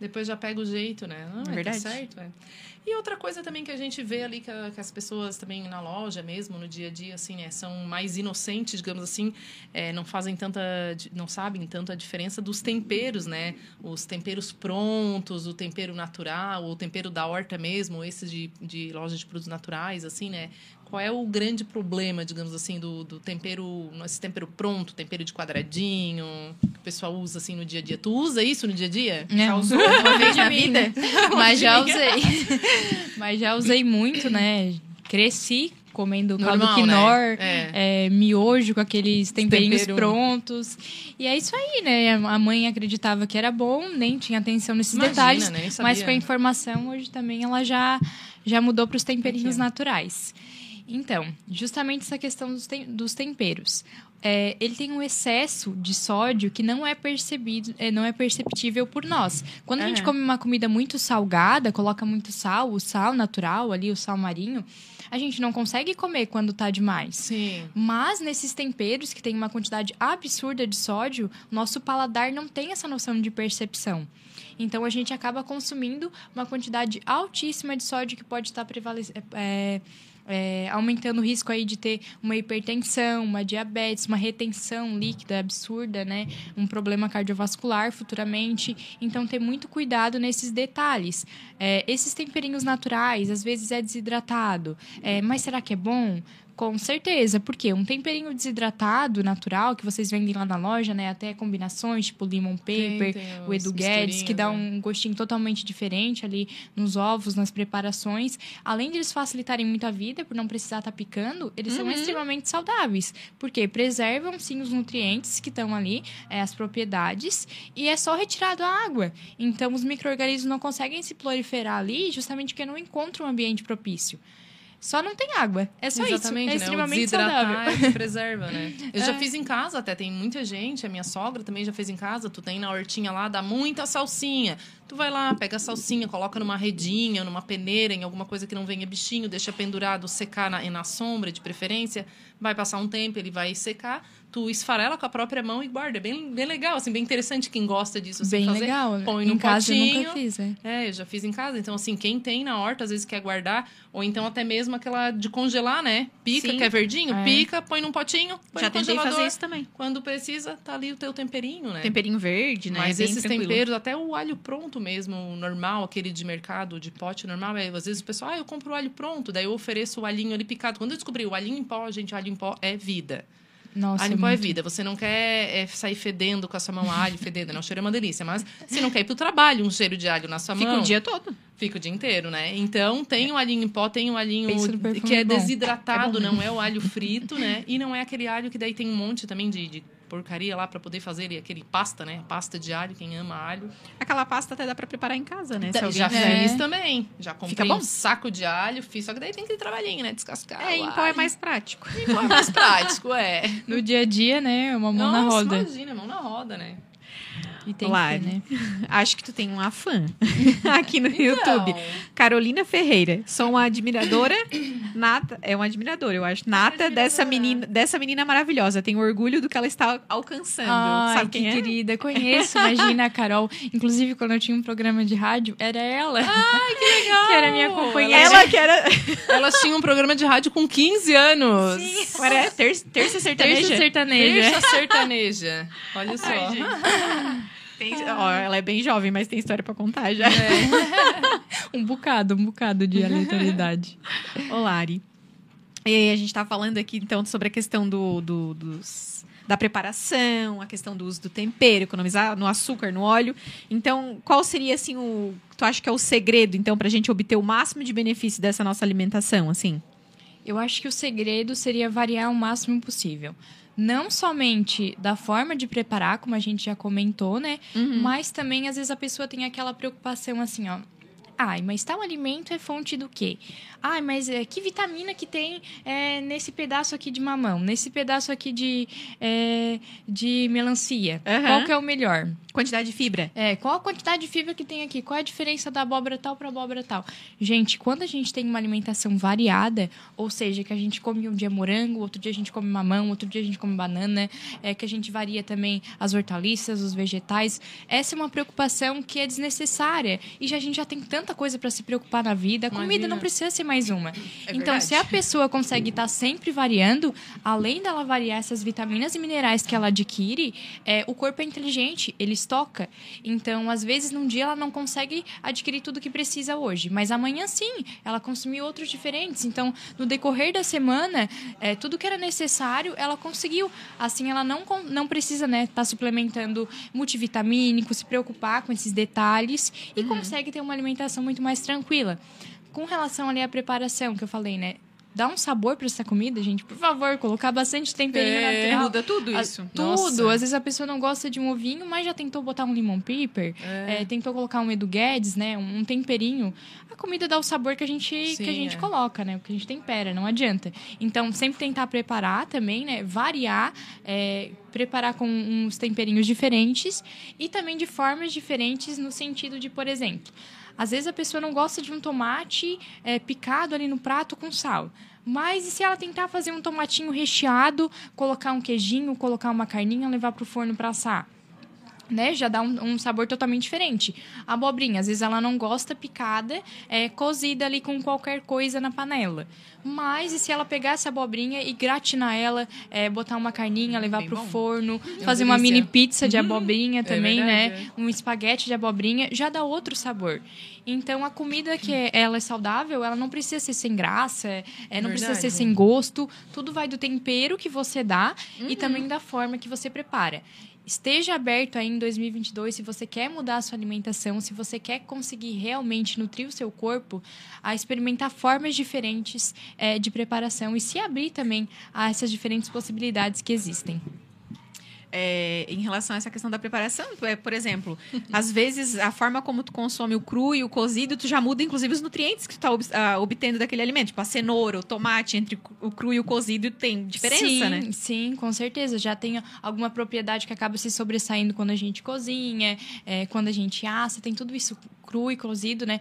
B: Depois já pega o jeito, né? Não, é
C: Verdade.
B: Tá certo, é. E outra coisa também que a gente vê ali que, a- que as pessoas também na loja mesmo, no dia a dia, assim, né, são mais inocentes, digamos assim, é, não fazem tanta, não sabem tanto a diferença dos temperos, né? Os temperos prontos, o tempero natural, o tempero da horta mesmo, esses de, de loja de produtos naturais, assim, né? Qual é o grande problema, digamos assim, do, do tempero, esse tempero pronto, tempero de quadradinho, que o pessoal usa assim no dia a dia? Tu usa isso no dia a dia?
D: Né?
C: Já usou uma <laughs> vez na vida? <laughs>
D: Mas já usei. Mas já usei muito, né? Cresci comendo caldo
B: Normal,
D: quinor,
B: né? É.
D: é, miojo com aqueles temperinhos
B: tempero.
D: prontos. E é isso aí, né? A mãe acreditava que era bom, nem tinha atenção nesses
B: Imagina,
D: detalhes.
B: nem
D: Mas com a informação, hoje também ela já, já mudou para os temperinhos naturais. Então, justamente essa questão dos, tem- dos temperos. É, ele tem um excesso de sódio que não é percebido, é, não é perceptível por nós. Quando a gente come uma comida muito salgada, coloca muito sal, o sal natural ali, o sal marinho, a gente não consegue comer quando tá demais.
B: Sim.
D: Mas nesses temperos que tem uma quantidade absurda de sódio, nosso paladar não tem essa noção de percepção. Então a gente acaba consumindo uma quantidade altíssima de sódio que pode estar prevalecendo. É, aumentando o risco aí de ter uma hipertensão, uma diabetes, uma retenção líquida absurda, né? Um problema cardiovascular futuramente. Então, ter muito cuidado nesses detalhes. É, esses temperinhos naturais, às vezes é desidratado. É, mas será que é bom? Com certeza, porque um temperinho desidratado, natural, que vocês vendem lá na loja, né? Até combinações, tipo lemon paper,
B: tem
D: o Edu Guedes, que dá
B: misturinhos,
D: um gostinho totalmente diferente ali nos ovos, nas preparações. Além de eles facilitarem muito a vida, por não precisar estar picando, eles são extremamente saudáveis. Porque preservam, sim, os nutrientes que estão ali, é, as propriedades, e é só retirado a água. Então, os micro-organismos não conseguem se proliferar ali, justamente porque não encontram um ambiente propício. Só não tem água. É só
B: Exatamente,
D: isso. É
B: né?
D: extremamente saudável.
B: preserva, né? Eu já <laughs>
D: É.
B: fiz em casa até, tem muita gente, a minha sogra também já fez em casa, tu tem na hortinha lá, dá muita salsinha. Tu vai lá, pega a salsinha, coloca numa redinha, numa peneira, em alguma coisa que não venha bichinho, deixa pendurado, secar na, na sombra, de preferência. Vai passar um tempo, ele vai secar. Tu esfarela com a própria mão e guarda. É bem, bem legal, assim, bem interessante quem gosta disso. Assim,
D: Bem
B: fazer.
D: legal.
B: Põe
D: em
B: num
D: casa eu
B: potinho.
D: nunca fiz, é.
B: É, eu já fiz em casa. Então, assim, quem tem na horta, às vezes quer guardar, ou então até mesmo aquela de congelar, né? Pica,
C: Sim.
B: que é verdinho,
D: É.
B: pica, põe num potinho, põe
C: Já
B: no congelador.
C: fazer isso também.
B: Quando precisa, tá ali o teu temperinho, né?
C: Temperinho verde, né?
B: Mas
C: Bem
B: esses
C: tranquilo.
B: temperos, até o alho pronto mesmo, normal, aquele de mercado, de pote normal, é, às vezes o pessoal, ah, eu compro o alho pronto, daí eu ofereço o alhinho ali picado. Quando eu descobri o alhinho em pó, gente, alho em pó é vida.
D: Nossa,
B: alho em pó é
D: muito.
B: vida. Você não quer é, sair fedendo com a sua mão alho, fedendo, não, o cheiro é uma delícia. Mas se não quer ir pro trabalho um cheiro de alho na sua
C: Fica
B: mão...
C: o dia todo.
B: Fica o dia inteiro, né? Então, tem o alhinho em pó, tem o alhinho que é
D: bom.
B: desidratado,
C: É
B: não é o alho frito, né? E não é aquele alho que daí tem um monte também de, de porcaria lá pra poder fazer ele, aquele pasta, né? Pasta de alho, quem ama alho.
C: Aquela pasta até dá pra preparar em casa, né? Se alguém
B: já fiz também. Já comprei
C: Fica bom?
B: um saco de alho, fiz. É Só que daí tem aquele trabalhinho, né? Descascar
C: É,
B: o
C: em pó é mais prático.
B: Em pó é mais prático, é.
D: No dia a dia, né? Uma mão na
B: Nossa,
D: roda.
B: imagina, mão na roda, né?
D: E tem
C: Olá,
D: que ter, né? <laughs>
C: Acho que tu tem uma fã <laughs> aqui no
B: Então,
C: YouTube. Carolina Ferreira. Sou uma admiradora <coughs> nata. É uma admiradora, eu acho. Nata dessa menina, dessa menina maravilhosa. Tenho orgulho do que ela está alcançando.
D: Ai,
C: Sabe
D: que
C: quem é?
D: querida. Conheço, imagina a <laughs> Carol. Inclusive, quando eu tinha um programa de rádio, era ela. Ai, que legal! que era minha companheira.
C: Ela que era.
B: Elas tinham um programa de rádio com 15 anos.
C: Sim. Era terça, terça sertaneja.
D: Terça sertaneja.
B: Terça sertaneja. Olha só.
C: Ai, gente. Tem- ó, ela é bem jovem, mas tem história pra contar já. <laughs>
D: Um bocado, um bocado de aleatoriedade.
C: Ô, Lari. E a gente tá falando aqui, então, sobre a questão do, do- dos, da preparação, a questão do uso do tempero, economizar no açúcar, no óleo. Então, qual seria assim o, tu acha que é o segredo então para a gente obter o máximo de benefício dessa nossa alimentação, assim?
D: Eu acho que o segredo seria variar o máximo possível não somente da forma de preparar, como a gente já comentou, né? Uhum. Mas também, às vezes, a pessoa tem aquela preocupação assim, ó. Ai, mas tal alimento é fonte do quê? Ai, mas é, que vitamina que tem é, nesse pedaço aqui de mamão, nesse pedaço aqui de, é, de melancia? Uhum. Qual que é o melhor?
C: Quantidade de fibra.
D: É, qual a quantidade de fibra que tem aqui? Qual é a diferença da abóbora tal para abóbora tal? Gente, quando a gente tem uma alimentação variada, ou seja, que a gente come um dia morango, outro dia a gente come mamão, outro dia a gente come banana, é, que a gente varia também as hortaliças, os vegetais, essa é uma preocupação que é desnecessária. E já, a gente já tem tanta coisa para se preocupar na vida. A comida Imagina. não precisa ser mais uma. É então, se a pessoa consegue estar tá sempre variando, além dela variar essas vitaminas e minerais que ela adquire, é, o corpo é inteligente, ele estoca. Então, às vezes, num dia ela não consegue adquirir tudo que precisa hoje, mas amanhã sim, ela consumiu outros diferentes. Então, no decorrer da semana, é, tudo que era necessário, ela conseguiu. Assim, ela não, não precisa estar né, tá suplementando multivitamínico, se preocupar com esses detalhes e uhum. consegue ter uma alimentação muito mais tranquila com relação ali à preparação que eu falei, né? Dá um sabor para essa comida, gente. Por favor, colocar bastante temperinho é, natural.
C: Muda tudo isso.
D: A, tudo. Nossa. Às vezes a pessoa não gosta de um ovinho, mas já tentou botar um limão pepper, é. É, tentou colocar um Edu Guedes, né? Um, um, temperinho. A comida dá o sabor que a gente, Sim, que a gente é. coloca, né? O que a gente tempera, não adianta. Então, sempre tentar preparar também, né? Variar, é, preparar com uns temperinhos diferentes e também de formas diferentes no sentido de, por exemplo, às vezes a pessoa não gosta de um tomate é, picado ali no prato com sal. Mas e se ela tentar fazer um tomatinho recheado, colocar um queijinho, colocar uma carninha, levar para o forno para assar? Né, já dá um, um, sabor totalmente diferente. A abobrinha, às vezes ela não gosta picada, é cozida ali com qualquer coisa na panela. Mas e se ela pegar essa abobrinha e gratinar ela, é, botar uma carninha, levar Bem pro bom. forno, é fazer uma mini pizza de uhum. abobrinha uhum. também, é né? Um espaguete de abobrinha, já dá outro sabor. Então a comida que é, ela é saudável, ela não precisa ser sem graça, é, não verdade. precisa ser sem gosto. Tudo vai do tempero que você dá uhum. e também da forma que você prepara esteja aberto aí em 2022 se você quer mudar a sua alimentação, se você quer conseguir realmente nutrir o seu corpo, a experimentar formas diferentes é, de preparação e se abrir também a essas diferentes possibilidades que existem
C: é, em relação a essa questão da preparação. É, por exemplo, às vezes a forma como tu consome o cru e o cozido, tu já muda inclusive os nutrientes que tu está uh, obtendo daquele alimento. Tipo a cenoura, o tomate, entre o cru e o cozido tem diferença,
D: sim,
C: né?
D: Sim, com certeza. Já tem alguma propriedade que acaba se sobressaindo quando a gente cozinha, é, quando a gente assa, tem tudo isso cru e cozido, né?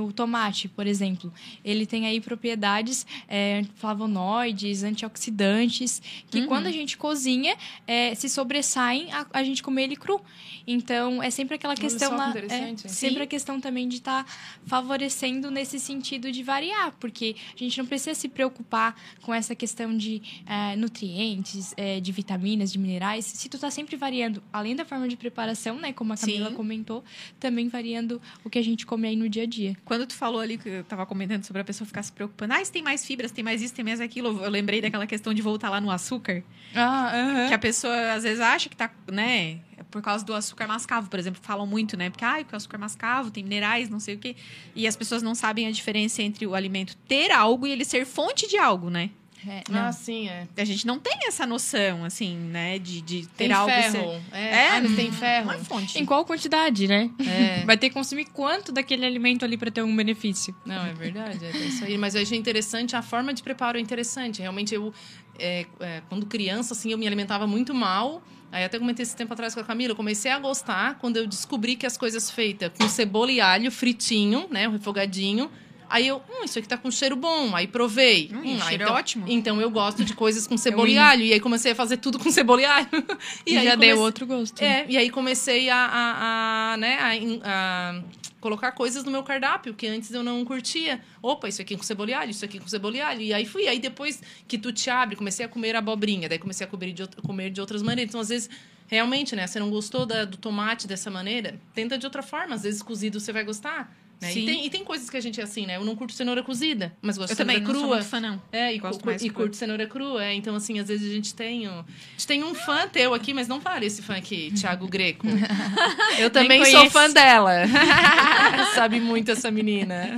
D: O tomate, por exemplo, ele tem aí propriedades é, flavonoides, antioxidantes, que uhum. quando a gente cozinha, é, se sobressaem a, a, gente comer ele cru. Então, é sempre aquela questão lá. É, sempre a questão também de estar tá favorecendo nesse sentido de variar, porque a gente não precisa se preocupar com essa questão de é, nutrientes, é, de vitaminas, de minerais, se tu tá sempre variando, além da forma de preparação, né? Como a Camila Sim. comentou, também variando o que a gente come aí no dia a dia.
C: Quando tu falou ali, que eu tava comentando sobre a pessoa ficar se preocupando, ah, se tem mais fibras, tem mais isso, tem mais aquilo, eu lembrei daquela questão de voltar lá no açúcar.
D: Ah, uh -huh.
C: Que a pessoa às vezes acha que tá, né, por causa do açúcar mascavo, por exemplo, falam muito, né? Porque, ah, o açúcar mascavo tem minerais, não sei o quê. E as pessoas não sabem a diferença entre o alimento ter algo e ele ser fonte de algo, né?
B: É, ah, sim, é. A
C: gente não tem essa noção, assim, né? De, de ter
B: tem
C: algo...
B: Ferro. Ser... É, é ah, tem ferro. Uma
D: fonte. Em qual quantidade, né? É. Vai ter que consumir quanto daquele alimento ali para ter um benefício.
B: Não, é verdade. É isso aí. Mas eu achei interessante, a forma de preparo é interessante. Realmente, eu... É, é, quando criança, assim, eu me alimentava muito mal. Aí até comentei esse tempo atrás com a Camila, eu comecei a gostar quando eu descobri que as coisas feitas com cebola e alho fritinho, né, o refogadinho, Aí eu, hum, isso aqui tá com cheiro bom. Aí provei.
C: Hum, hum cheiro
B: então,
C: é ótimo.
B: Então eu gosto de coisas com cebola e alho. E aí comecei a fazer tudo com cebola e alho. <laughs>
D: E, e aí já comecei... deu outro gosto.
B: É, e aí comecei a, a, a né, a, a, colocar coisas no meu cardápio que antes eu não curtia. Opa, isso aqui com cebola alho, isso aqui com cebola e alho. E aí fui. Aí depois que tu te abre, comecei a comer abobrinha. Daí comecei a comer de, comer de outras maneiras. Então, às vezes realmente, né? Você não gostou da, do tomate dessa maneira? Tenta de outra forma. Às vezes cozido você vai gostar. Né?
C: Sim.
B: E, tem, e tem coisas que a gente é assim, né? Eu não curto cenoura cozida, mas gosto
C: Eu
B: de cenoura
C: também não sou
B: crua.
C: muito fã, não.
B: É, e,
C: Gosto
B: cu-
C: mais
B: e
C: crua.
B: curto cenoura crua. É. Então, assim, às vezes a gente tem, um, a gente tem um fã teu aqui, mas não vale esse fã aqui, Thiago Greco. <laughs> Eu também sou fã dela. <laughs> Sabe muito essa menina.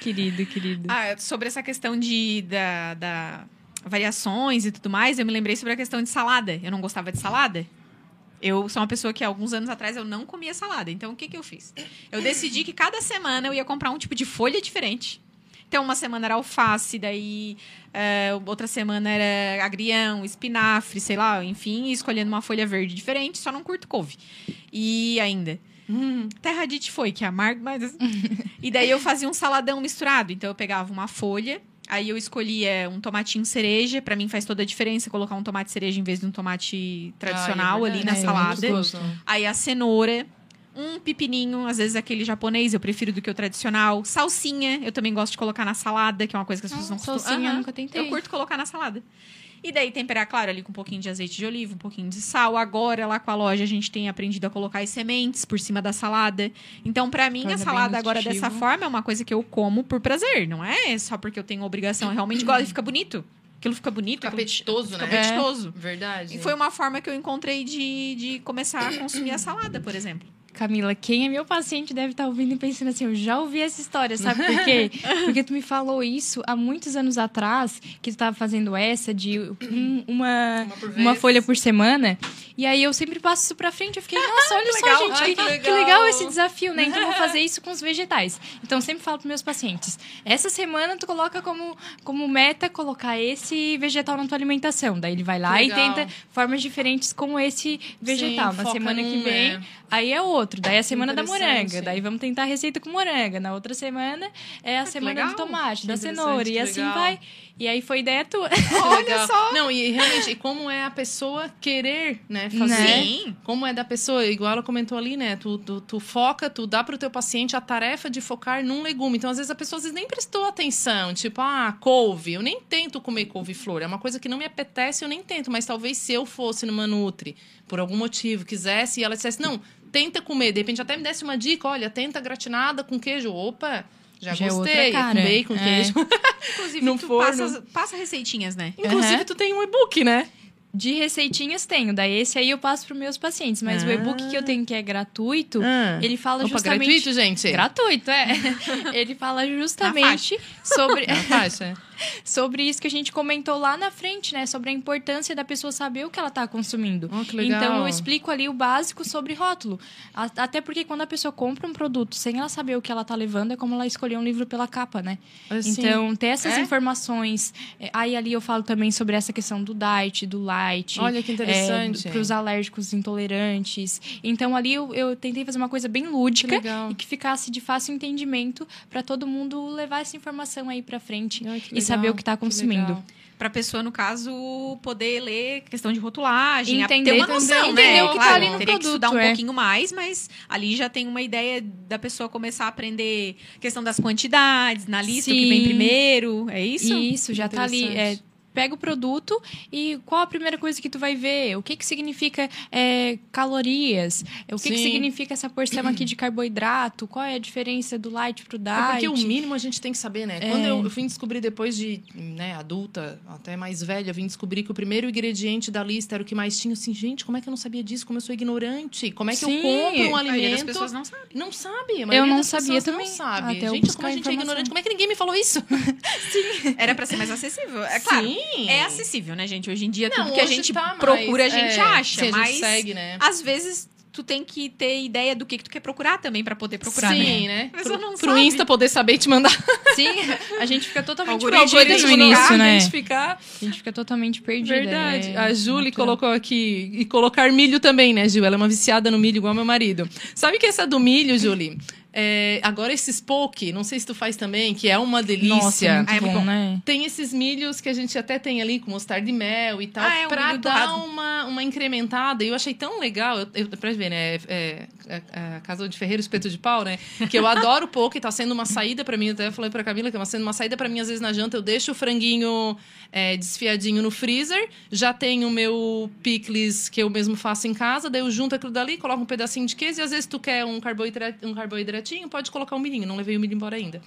D: Querido, querido.
C: Ah, sobre essa questão de da, da variações e tudo mais, eu me lembrei sobre a questão de salada. Eu não gostava de salada. Eu sou uma pessoa que, alguns anos atrás, eu não comia salada. Então, o que, que eu fiz? Eu decidi que cada semana eu ia comprar um tipo de folha diferente. Então, uma semana era alface, daí eh, outra semana era agrião, espinafre, sei lá, enfim, escolhendo uma folha verde diferente, só não curto couve. E ainda.
B: Hum,
C: Terra Dite foi, que é amargo, mas. <laughs> e daí eu fazia um saladão misturado. Então eu pegava uma folha, aí eu escolhia um tomatinho cereja. Pra mim faz toda a diferença colocar um tomate cereja em vez de um tomate tradicional
B: Ai, é
C: ali na salada.
B: É, gostoso.
C: Aí a cenoura, um pepininho, às vezes aquele japonês, eu prefiro do que o tradicional. Salsinha, eu também gosto de colocar na salada, que é uma coisa que as pessoas não costumam.
D: Salsinha, eu nunca tentei.
C: Eu curto colocar na salada. E daí temperar, claro, ali com um pouquinho de azeite de oliva, um pouquinho de sal. Agora, lá com a loja, a gente tem aprendido a colocar as sementes por cima da salada. Então, pra mim, a salada agora dessa forma é uma coisa que eu como por prazer. Não é só porque eu tenho obrigação. Eu realmente gosto e fica bonito. Aquilo fica bonito.
B: Fica apetitoso,
C: fica
B: né?
C: apetitoso.
B: Verdade.
C: E foi uma forma que eu encontrei de, de começar a consumir a salada, por exemplo.
D: Camila, quem é meu paciente deve estar ouvindo e pensando assim, eu já ouvi essa história, sabe por quê? <laughs> Porque tu me falou isso há muitos anos atrás, que tu estava fazendo essa de um- uma,
B: Uma por
D: uma folha por semana. E aí eu sempre passo isso pra frente. Eu fiquei, <laughs> nossa, olha só,
C: legal.
D: gente,
B: Ai,
D: que,
B: que
D: que
B: legal.
D: legal. esse desafio, né? Então eu vou <laughs> fazer isso com os vegetais. Então eu sempre falo pros meus pacientes, essa semana tu coloca como, como meta colocar esse vegetal na tua alimentação. Daí ele vai lá e
B: Legal.
D: tenta formas diferentes com esse vegetal. na
B: foca
D: semana que vem,
B: é.
D: aí é outro. Daí é a semana da moranga. Daí vamos tentar a receita com moranga. Na outra semana é a
C: que
D: semana do tomate,
B: Que
D: da cenoura. E assim vai. E aí foi ideia tua. <laughs>
B: Olha só. Não, e realmente, e como é a pessoa querer, né, fazer.
D: Né?
C: Sim.
B: Como é da pessoa, igual ela comentou ali, né? Tu, tu, tu foca, tu dá pro teu paciente a tarefa de focar num legume. Então, às vezes, a pessoa às vezes, nem prestou atenção. Tipo, ah, couve. Eu nem tento comer couve-flor. É uma coisa que não me apetece, eu nem tento. Mas talvez se eu fosse numa Nutri, por algum motivo, quisesse, e ela dissesse, não, tenta comer. De repente, até me desse uma dica, olha, tenta gratinada com queijo. Opa, já,
D: Já é
B: gostei.
D: cara.
B: Com bacon,
D: É.
B: queijo. <laughs>
C: Inclusive,
B: No
C: tu
B: forno.
C: passa, passa receitinhas, né?
B: Inclusive,
D: Aham.
B: tu tem um e-book, né?
D: De receitinhas tenho. Daí esse aí eu passo para meus pacientes. Mas o
B: Ah.
D: e-book que eu tenho que é gratuito,
B: Ah.
D: ele fala
B: Opa,
D: justamente.
B: gratuito, gente?
D: Gratuito, é. <laughs> ele fala justamente sobre,
B: Na faixa. <laughs> <laughs>
D: sobre isso que a gente comentou lá na frente, né? Sobre a importância da pessoa saber o que ela tá consumindo.
B: Oh, que.
D: Então eu explico ali o básico sobre rótulo. Até porque quando a pessoa compra um produto sem ela saber o que ela tá levando, é como ela escolher um livro pela capa, né?
B: Assim,
D: Então, ter essas
B: É?
D: informações. é, Aí ali eu falo também sobre essa questão do diet, do light.
B: Olha que interessante.
D: para os alérgicos intolerantes. Então ali eu, eu tentei fazer uma coisa bem
B: Que
D: lúdica
B: legal.
D: e que ficasse de fácil entendimento para todo mundo levar essa informação aí para frente
B: Ai, que
D: e saber o que tá
B: que
D: consumindo.
B: legal.
C: Pra pessoa, no caso, poder ler questão de rotulagem,
D: Entender
C: ter uma noção,
D: entender
C: né?
D: o que tá
C: claro,
D: ali no
C: teria que
D: produto,
C: estudar um
D: é.
C: pouquinho mais, mas ali já tem uma ideia da pessoa começar a aprender questão das quantidades, na lista, o que vem
D: Sim.
C: primeiro, é isso?
D: Isso, já tá ali. É, pega o produto e qual a primeira coisa que tu vai ver? O que que significa é, calorias? O que, que
B: Sim.
D: significa essa porção aqui de carboidrato? Qual é a diferença do light pro diet?
B: É porque o mínimo a gente tem que saber, né?
D: É.
B: Quando eu, eu vim descobrir depois de, né, adulta, até mais velha, eu vim descobrir que o primeiro ingrediente da lista era o que mais tinha. Assim, gente, como é que eu não sabia disso? Como eu sou ignorante? Como é que
D: Sim.
B: eu compro um alimento?
C: pessoas não sabe.
B: Não sabe. Maioria
D: não sabia também,
B: Não sabe.
D: até eu
B: gente, como a gente é ignorante. Como é que ninguém me falou isso? <laughs>
C: Era pra ser mais acessível. É claro,
B: Sim.
C: É acessível, né, gente? Hoje em dia,
B: Não,
C: tudo que a gente
B: tá mais,
C: procura, a gente
B: é,
C: acha.
B: a gente
C: mas,
B: né?
C: às vezes, tu tem que ter ideia do que, que tu quer procurar também pra poder procurar,
B: Sim,
C: né?
B: né? Pro,
C: não
B: pro
C: sabe.
B: Insta poder saber te mandar
D: Sim, a gente fica totalmente perdido no início, né?
B: identificar.
D: A gente fica totalmente perdida.
B: Verdade.
D: é
B: a Julie
D: natural.
B: colocou aqui. E colocar milho também, né, Gil? Ela é uma viciada no milho, igual meu marido. Sabe que essa do milho, Julie? É, agora esses poke, não sei se tu faz também, que é uma delícia.
D: Nossa,
C: é
D: bom,
C: bom.
D: né?
B: Tem esses milhos que a gente até tem ali com mostarda e mel e tal,
C: Ah, é,
B: pra dar uma, uma incrementada. E eu achei tão legal, eu, eu, pra ver, né? é, a, casa de ferreiro espeto de pau, né? Que eu adoro pouco e tá sendo uma saída para mim. Até falei pra Camila que tá sendo uma saída para mim, às vezes na janta eu deixo o franguinho é, desfiadinho no freezer, já tenho o meu picles que eu mesmo faço em casa, daí eu junto aquilo dali, coloco um pedacinho de queijo e às vezes tu quer um, um carboidratinho, pode colocar um milhinho. Não levei o milho embora ainda.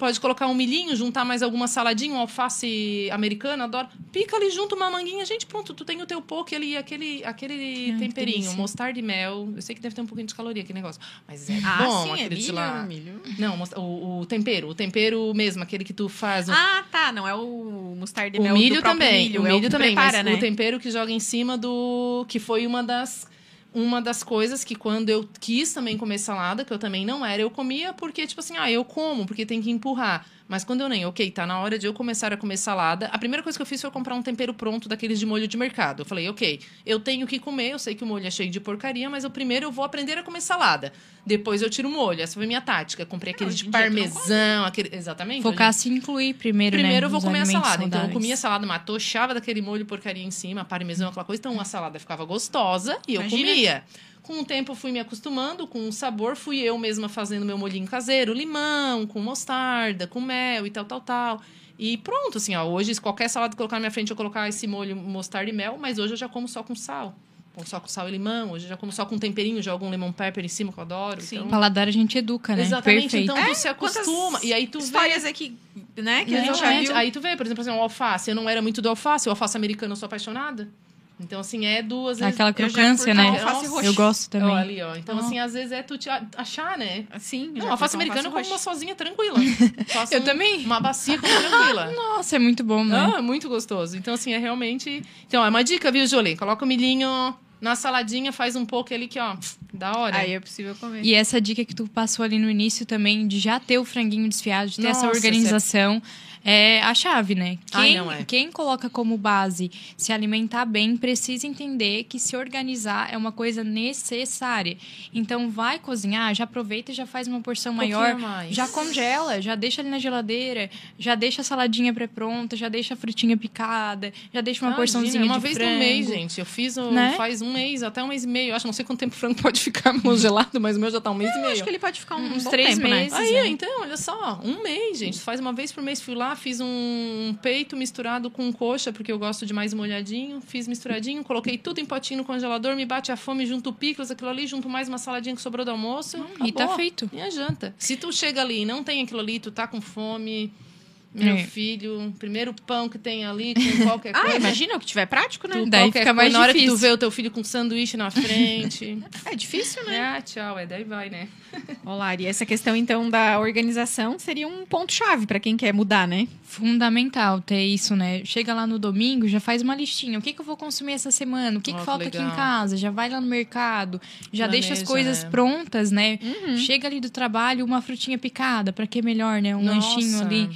B: Pode colocar um milhinho, juntar mais alguma saladinha, um alface americano, adoro. Pica ali junto uma manguinha, gente, pronto, tu tem o teu poke ali, aquele, aquele
D: Ai,
B: temperinho, mostarda e mel. Eu sei que deve ter um pouquinho de caloria aquele negócio, mas é
C: Ah,
B: bom
C: sim, é
B: aquele de
C: milho,
B: lá.
C: milho.
B: Não, o, o tempero, o tempero mesmo, aquele que tu faz. o-
C: Ah, tá. Não é o mostarda e
B: o
C: mel
B: milho também,
C: milho.
B: o
C: é
B: milho
C: que
B: também,
C: prepara,
B: mas
C: né?
B: o tempero que joga em cima do que foi uma das uma das coisas que quando eu quis também comer salada, que eu também não era, eu comia porque tipo assim, ah, eu como porque tem que empurrar. Mas quando eu nem, ok, tá na hora de eu começar a comer salada, a primeira coisa que eu fiz foi comprar um tempero pronto daqueles de molho de mercado. Eu falei, ok, eu tenho que comer, eu sei que o molho é cheio de porcaria, mas eu primeiro eu vou aprender a comer salada. Depois eu tiro o molho. Essa foi a minha tática. Comprei aquele de parmesão, aquele. Exatamente.
D: Focar se incluir primeiro, né?
B: Primeiro eu vou comer a salada. Então eu
D: saudáveis.
B: comia a salada, mas tochava daquele molho porcaria em cima, parmesão, aquela coisa. Então a salada ficava gostosa e eu
C: Imagina.
B: comia. Com o tempo eu fui me acostumando com o sabor, fui eu mesma fazendo meu molhinho caseiro, limão, com mostarda, com mel e tal, tal, tal. E pronto, assim, ó, hoje qualquer salada que colocar na minha frente eu colocar esse molho mostarda e mel, mas hoje eu já como só com sal. Ou só com sal e limão, hoje eu já como só com temperinho, jogo um lemon pepper em cima que eu adoro.
C: Sim.
B: Então,
D: Paladar a gente educa, né?
B: Exatamente,
D: Perfeito.
B: então tu se
C: É, Quantas
B: acostuma. E aí tu vê
C: histórias aqui, né? Que a gente já viu.
B: Aí tu vê, por exemplo, assim, o alface. Eu não era muito do alface. O alface americano eu sou apaixonada. Então, assim, é duas vezes...
D: Aquela crocância, né?
C: alface
B: Nossa,
C: roxa.
D: Eu gosto também.
B: Ó, ali, ó. Então, assim, às vezes é tu te achar, né?
C: Sim,
B: Não, alface americano eu como uma sozinha tranquila. <laughs> Faço
D: Eu
B: um-
D: também.
B: Uma bacia como tranquila. <laughs>
D: Nossa, é muito bom, né?
B: Ah, é muito gostoso. Então, assim, é realmente... Então, é uma dica, viu, Jolie? Coloca o milhinho na saladinha, faz um pouco ali que, ó, da hora.
C: Aí é possível comer.
D: E essa dica que tu passou ali no início também, de já ter o franguinho desfiado, de ter essa
B: Nossa,
D: organização, é a chave, né?
B: Ai,
D: Quem,
B: não é.
D: quem coloca como base se alimentar bem precisa entender que se organizar é uma coisa necessária. Então, vai cozinhar, já aproveita e já faz uma porção
B: Um
D: maior.
B: mais.
D: Já congela, já deixa ali na geladeira, já deixa a saladinha pré-pronta, já deixa a frutinha picada, já deixa uma
B: Imagina,
D: porçãozinha
B: uma
D: de
B: vez
D: frango.
B: no mês, gente. Eu fiz o,
D: Né?
B: faz um mês, até um mês e meio. Eu acho, não sei quanto tempo o frango <laughs> pode ficar <laughs> congelado, mas o meu já tá um mês e meio.
C: Acho que ele pode ficar um
D: Uns
C: bom
D: três
C: tempo, né?
D: meses.
B: Aí,
D: né?
B: então, olha só, um mês, gente. Faz uma vez por mês. Fui lá, fiz um peito misturado com coxa, porque eu gosto de mais molhadinho. Fiz misturadinho, coloquei tudo em potinho no congelador, me bate a fome, junto picles, aquilo ali, junto mais uma saladinha que sobrou do almoço.
D: E tá feito.
B: Minha janta. Se tu chega ali e não tem aquilo ali, tu tá com fome, meu
D: É.
B: filho, primeiro pão que tem ali, com <laughs> qualquer
C: Ah,
B: coisa.
C: imagina, o que tiver prático, né?
B: Tu,
D: Daí
B: qualquer
D: fica mais
B: coisa, Na hora que tu
D: difícil.
B: vê o teu filho com sanduíche na frente. <laughs>
C: É difícil, né?
B: ah, tchau, é daí vai, né? <laughs>
C: Olá, e essa questão, então, da organização seria um ponto-chave para quem quer mudar, né?
D: Fundamental ter isso, né? Chega lá no domingo, já faz uma listinha. O que, que eu vou consumir essa semana? O que,
B: Ó,
D: que
B: que
D: falta aqui em casa? Já vai lá no mercado, já deixa as
B: Planeja,
D: coisas
B: né?
D: prontas, né?
C: Uhum.
D: Chega ali do trabalho, uma frutinha picada, pra que melhor, né? Um
B: Nossa.
D: lanchinho ali.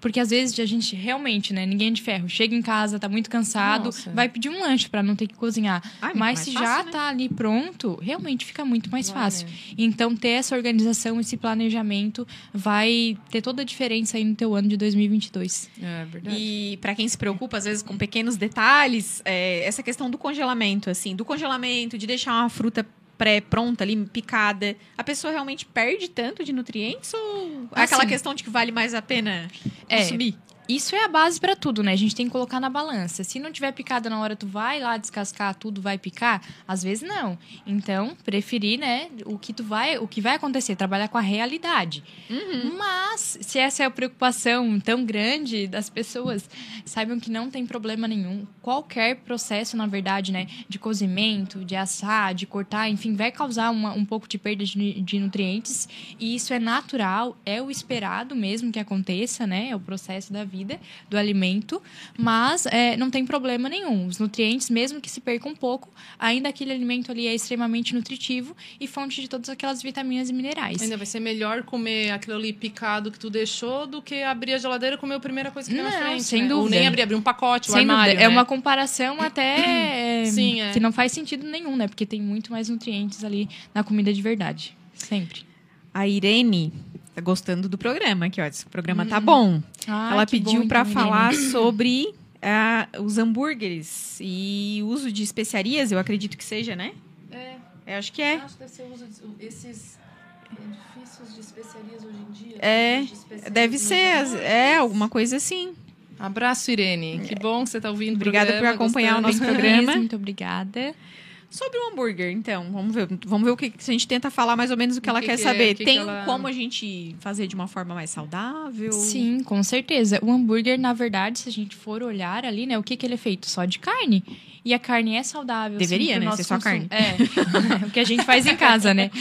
D: Porque às vezes a gente realmente, né? Ninguém é de ferro. Chega em casa, tá muito cansado,
B: Nossa.
D: vai pedir um lanche pra não ter que cozinhar.
C: Muito
D: Mas se
C: fácil,
D: já
C: né?
D: tá ali pronto, realmente fica muito mais
B: Vai,
D: fácil.
B: né?
D: Então, ter essa organização, esse planejamento vai ter toda a diferença aí no teu ano de 2022.
B: É verdade.
C: E para quem se preocupa, às vezes, com pequenos detalhes, é, essa questão do congelamento, assim, do congelamento, de deixar uma fruta pré-pronta ali, picada, a pessoa realmente perde tanto de nutrientes ou é aquela
D: Assim,
C: questão de que vale mais a pena
D: É.
C: consumir?
D: Isso é a base pra tudo, né? A gente tem que colocar na balança. Se não tiver picada na hora, tu vai lá descascar tudo, vai picar? Às vezes não. Então, preferir, né, o que tu vai, o que vai acontecer, trabalhar com a realidade. Mas se essa é a preocupação tão grande das pessoas, saibam que não tem problema nenhum. Qualquer processo, na verdade, né, de cozimento, de assar, de cortar, enfim, vai causar uma- um pouco de perda de, de nutrientes. E isso é natural, é o esperado mesmo que aconteça, né? É o processo da vida, do alimento. Mas é, não tem problema nenhum. Os nutrientes, mesmo que se percam um pouco, ainda aquele alimento ali é extremamente nutritivo e fonte de todas aquelas vitaminas e minerais.
B: Ainda vai ser melhor comer aquilo ali picado que tu deixou do que abrir a geladeira e comer a primeira coisa que tem na
D: Não,
B: frente.
D: sem
B: né? Ou
D: dúvida.
B: nem abrir, abrir um pacote, o
D: Sem
B: armário.
D: dúvida. É
B: né?
D: uma comparação até é, <clears throat>
B: Sim, é.
D: que não faz sentido nenhum, né? Porque tem muito mais nutrientes ali na comida de verdade. Sempre.
C: A Irene tá gostando do programa aqui, ó. Esse programa tá bom. Ela pediu para falar sobre ah, os hambúrgueres e o uso de especiarias, eu acredito que seja, né? Eu acho que é.
B: Acho que deve ser o uso de- esses edifícios de especiarias hoje em dia.
C: É,
B: de
C: Deve ser, as- é, alguma coisa assim.
B: Abraço, Irene. Que bom que você está ouvindo
C: Obrigada por
B: programa,
C: acompanhar o nosso programa.
D: Muito obrigada.
C: Sobre o hambúrguer, então, vamos ver, vamos ver o que se a gente tenta falar mais ou menos o que
B: O
C: ela
B: que
C: quer
B: que é,
C: saber.
B: que
C: Tem
B: ela-
C: como a gente fazer de uma forma mais saudável?
D: Sim, com certeza. O hambúrguer, na verdade, se a gente for olhar ali, né, o que, que ele é feito? Só de carne. E a carne é saudável.
C: Deveria, né, ser só
D: consumo. É, <laughs> o que a gente faz em casa, né?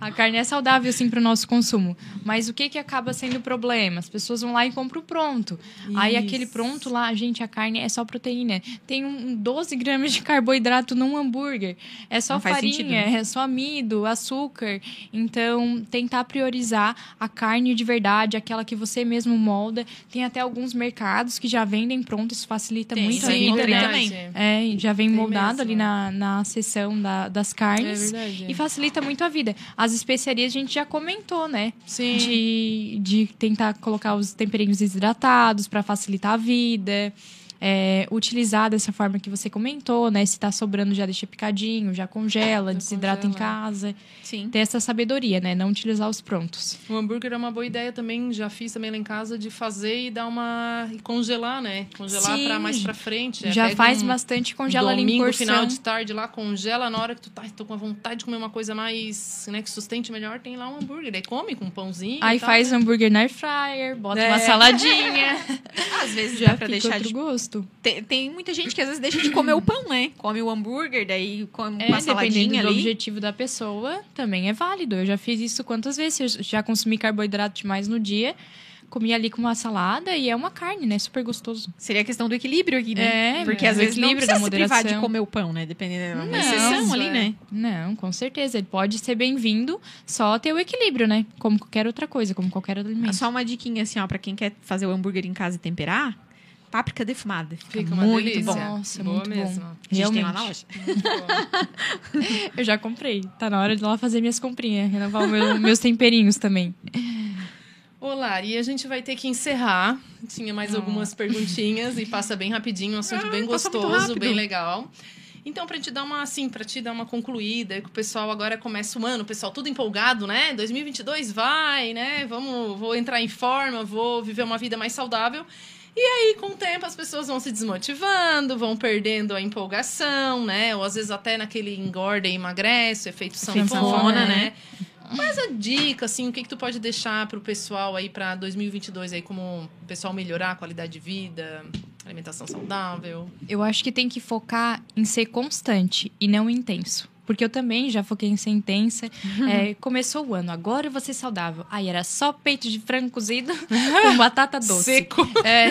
D: A carne é saudável, sim, para o nosso consumo. Mas o que, que acaba sendo o problema? As pessoas vão lá e compram o pronto. Aí aquele
B: Isso.
D: pronto lá, gente, a carne é só proteína. Tem um 12 gramas de <laughs> carboidrato num hambúrguer. É só
C: Não
D: farinha,
C: sentido, né?
D: é só amido, açúcar. Então, tentar priorizar a carne de verdade, aquela que você mesmo molda. Tem até alguns mercados que já vendem pronto, isso facilita
C: Tem,
D: muito a vida, né?
C: também.
D: É, já vem
B: Tem
D: moldado
B: mesmo.
D: ali na, na seção da- das
B: É
D: carnes.
B: verdade.
D: E facilita muito a vida. As especiarias a gente já comentou, né?
B: Sim.
D: De, de tentar colocar os temperinhos desidratados para facilitar a vida. É, utilizar dessa forma que você comentou, né? Se tá sobrando, já deixa picadinho, já congela,
B: Já
D: desidrata em
B: congela.
D: casa.
C: Sim.
D: Ter essa sabedoria, né? Não utilizar os prontos.
B: O hambúrguer é uma boa ideia também, já fiz também lá em casa, de fazer e dar uma... e congelar, né? Congelar para mais pra frente. É,
D: já faz
B: um
D: bastante, congela ali em porção.
B: final de tarde lá, congela na hora que tu tá, tô com a vontade de comer uma coisa mais, né, que sustente melhor, tem lá um hambúrguer. Aí come com um pãozinho
D: Aí faz hambúrguer na air fryer, bota
B: É.
D: uma saladinha. <laughs>
C: Às vezes
D: já
C: dá pra deixar de...
D: gosto.
C: Tem, tem muita gente que às vezes deixa de comer o pão, né? Come o hambúrguer, daí come
D: É,
C: uma saladinha
D: do
C: ali.
D: objetivo da pessoa, também é válido. Eu já fiz isso quantas vezes? Eu já consumi carboidrato demais no dia, comi ali com uma salada e é uma carne, né? Super gostoso.
C: Seria a questão do equilíbrio aqui, né?
D: É,
C: Porque
D: é,
C: às
D: do
C: vezes não precisa
D: da
C: se privar de
D: moderação.
C: comer o pão, né? Dependendo da
D: Não,
C: exceção ali,
B: é.
C: né?
D: Não, com certeza. Ele pode ser bem-vindo, só ter o equilíbrio, né? Como qualquer outra coisa, como qualquer outro alimento.
C: Só uma diquinha assim, ó, pra quem quer fazer o hambúrguer em casa e temperar, páprica defumada. Fica,
B: Fica uma
C: muito
B: delícia.
C: bom.
D: Nossa,
B: Boa
D: muito bom.
B: mesmo.
C: A gente tem lá na loja. <laughs>
D: Eu já comprei. Tá na hora de ir lá fazer minhas comprinhas, renovar meu- meus temperinhos também.
B: Ô, Lari, a gente vai ter que encerrar. Tinha mais algumas perguntinhas e passa bem rapidinho, um assunto
C: Ah,
B: bem gostoso, bem legal. Então, pra te dar uma, assim, pra te dar uma concluída, que o pessoal agora começa o ano, o pessoal tudo empolgado, né? 2022 vai, né? Vamos, vou entrar em forma, vou viver uma vida mais saudável. E aí, com o tempo, as pessoas vão se desmotivando, vão perdendo a empolgação, né? Ou às vezes até naquele engorda e emagrece, efeito sanfona,
C: sanfona,
B: né? Mas a dica, assim, o que, que tu pode deixar pro pessoal aí pra 2022 aí, como o pessoal melhorar a qualidade de vida, alimentação saudável?
D: Eu acho que tem que focar em ser constante e não intenso. Porque eu também já foquei em ser intensa. É, começou o ano, agora eu vou ser saudável. Aí era só peito de frango cozido <laughs> com batata doce.
B: Seco.
D: É,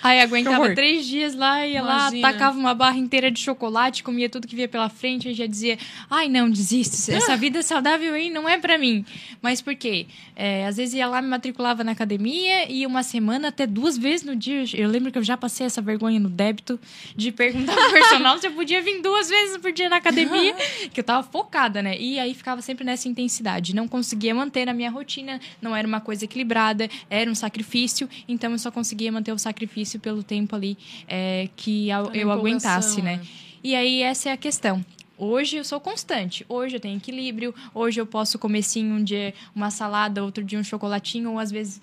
D: aí aguentava três dias lá, ia
B: Imagina.
D: lá, tacava uma barra inteira de chocolate, comia tudo que via pela frente, e já dizia, ai não, desisto, essa <laughs> vida saudável aí não é pra mim. Mas por quê? É, às vezes ia lá, me matriculava na academia, e uma semana, até duas vezes no dia, eu lembro que eu já passei essa vergonha no débito, de perguntar pro <laughs> personal se eu podia vir duas vezes por dia na academia, que eu tava focada, né? E aí ficava sempre nessa intensidade, não conseguia manter a minha rotina, não era uma coisa equilibrada, era um sacrifício, então eu só conseguia manter o sacrifício pelo tempo ali é, que eu, eu aguentasse,
B: empolgação,
D: né? E aí essa é a questão. Hoje eu sou constante. Hoje eu tenho equilíbrio. Hoje eu posso comer sim um dia uma salada, outro dia um chocolatinho, ou às vezes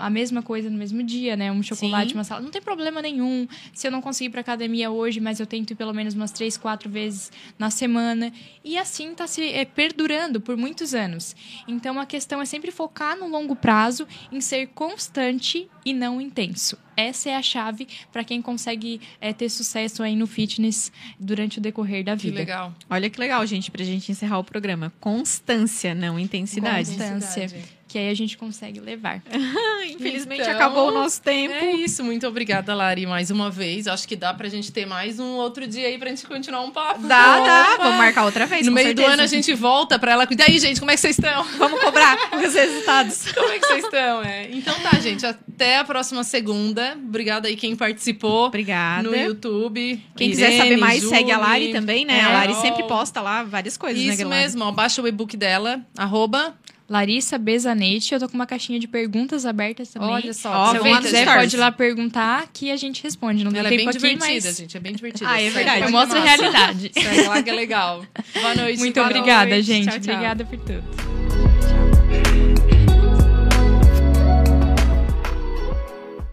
D: a mesma coisa no mesmo dia, né? Um chocolate,
C: Sim.
D: uma salada. Não tem problema nenhum. Se eu não conseguir ir pra academia hoje, mas eu tento ir pelo menos umas três, quatro vezes na semana. E assim tá se é, perdurando por muitos anos. Então a questão é sempre focar no longo prazo, em ser constante e não intenso. Essa é a chave para quem consegue é, ter sucesso aí no fitness durante o decorrer da
B: Que
D: vida.
B: legal.
C: Olha que legal, gente, pra gente encerrar o programa. Constância, não intensidade.
D: Constância. Que aí a gente consegue levar. <laughs>
C: Infelizmente
B: Então,
C: acabou o nosso tempo.
B: É isso, muito obrigada, Lari, mais uma vez. Acho que dá pra gente ter mais um outro dia aí pra gente continuar um papo.
C: Dá, dá.
B: Opa!
C: Vamos marcar outra vez.
B: No meio
C: certeza.
B: do ano a gente volta pra ela. E aí, gente, como é que vocês estão?
C: Vamos cobrar os resultados. <laughs>
B: Como é que vocês estão? É. Então tá, gente. Até a próxima segunda. Obrigada aí quem participou
C: Obrigada.
B: no YouTube.
C: Quem quiser
B: Irene,
C: saber mais, segue a Lari também, né? a Lari sempre posta lá várias coisas, né,
B: Isso mesmo, ó, baixa o e-book dela, arroba
D: Larissa Bezanetti. Eu tô com uma caixinha de perguntas abertas também.
B: Olha só,
D: Se alguém quiser, pode ir lá perguntar que a gente responde. Não
B: Ela é bem
D: aqui,
B: divertida,
D: mas
B: gente. É bem divertida.
C: Ah, é verdade.
B: lá
D: eu
B: que
D: mostro a realidade.
B: Segue lá que é legal. Boa noite.
D: Muito
B: boa
D: obrigada,
B: noite.
D: gente.
B: Tchau, tchau.
D: Obrigada por tudo.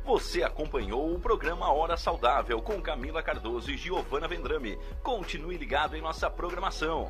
A: Você acompanhou o programa Hora Saudável com Camila Cardoso e Giovana Vendrame. Continue ligado em nossa programação.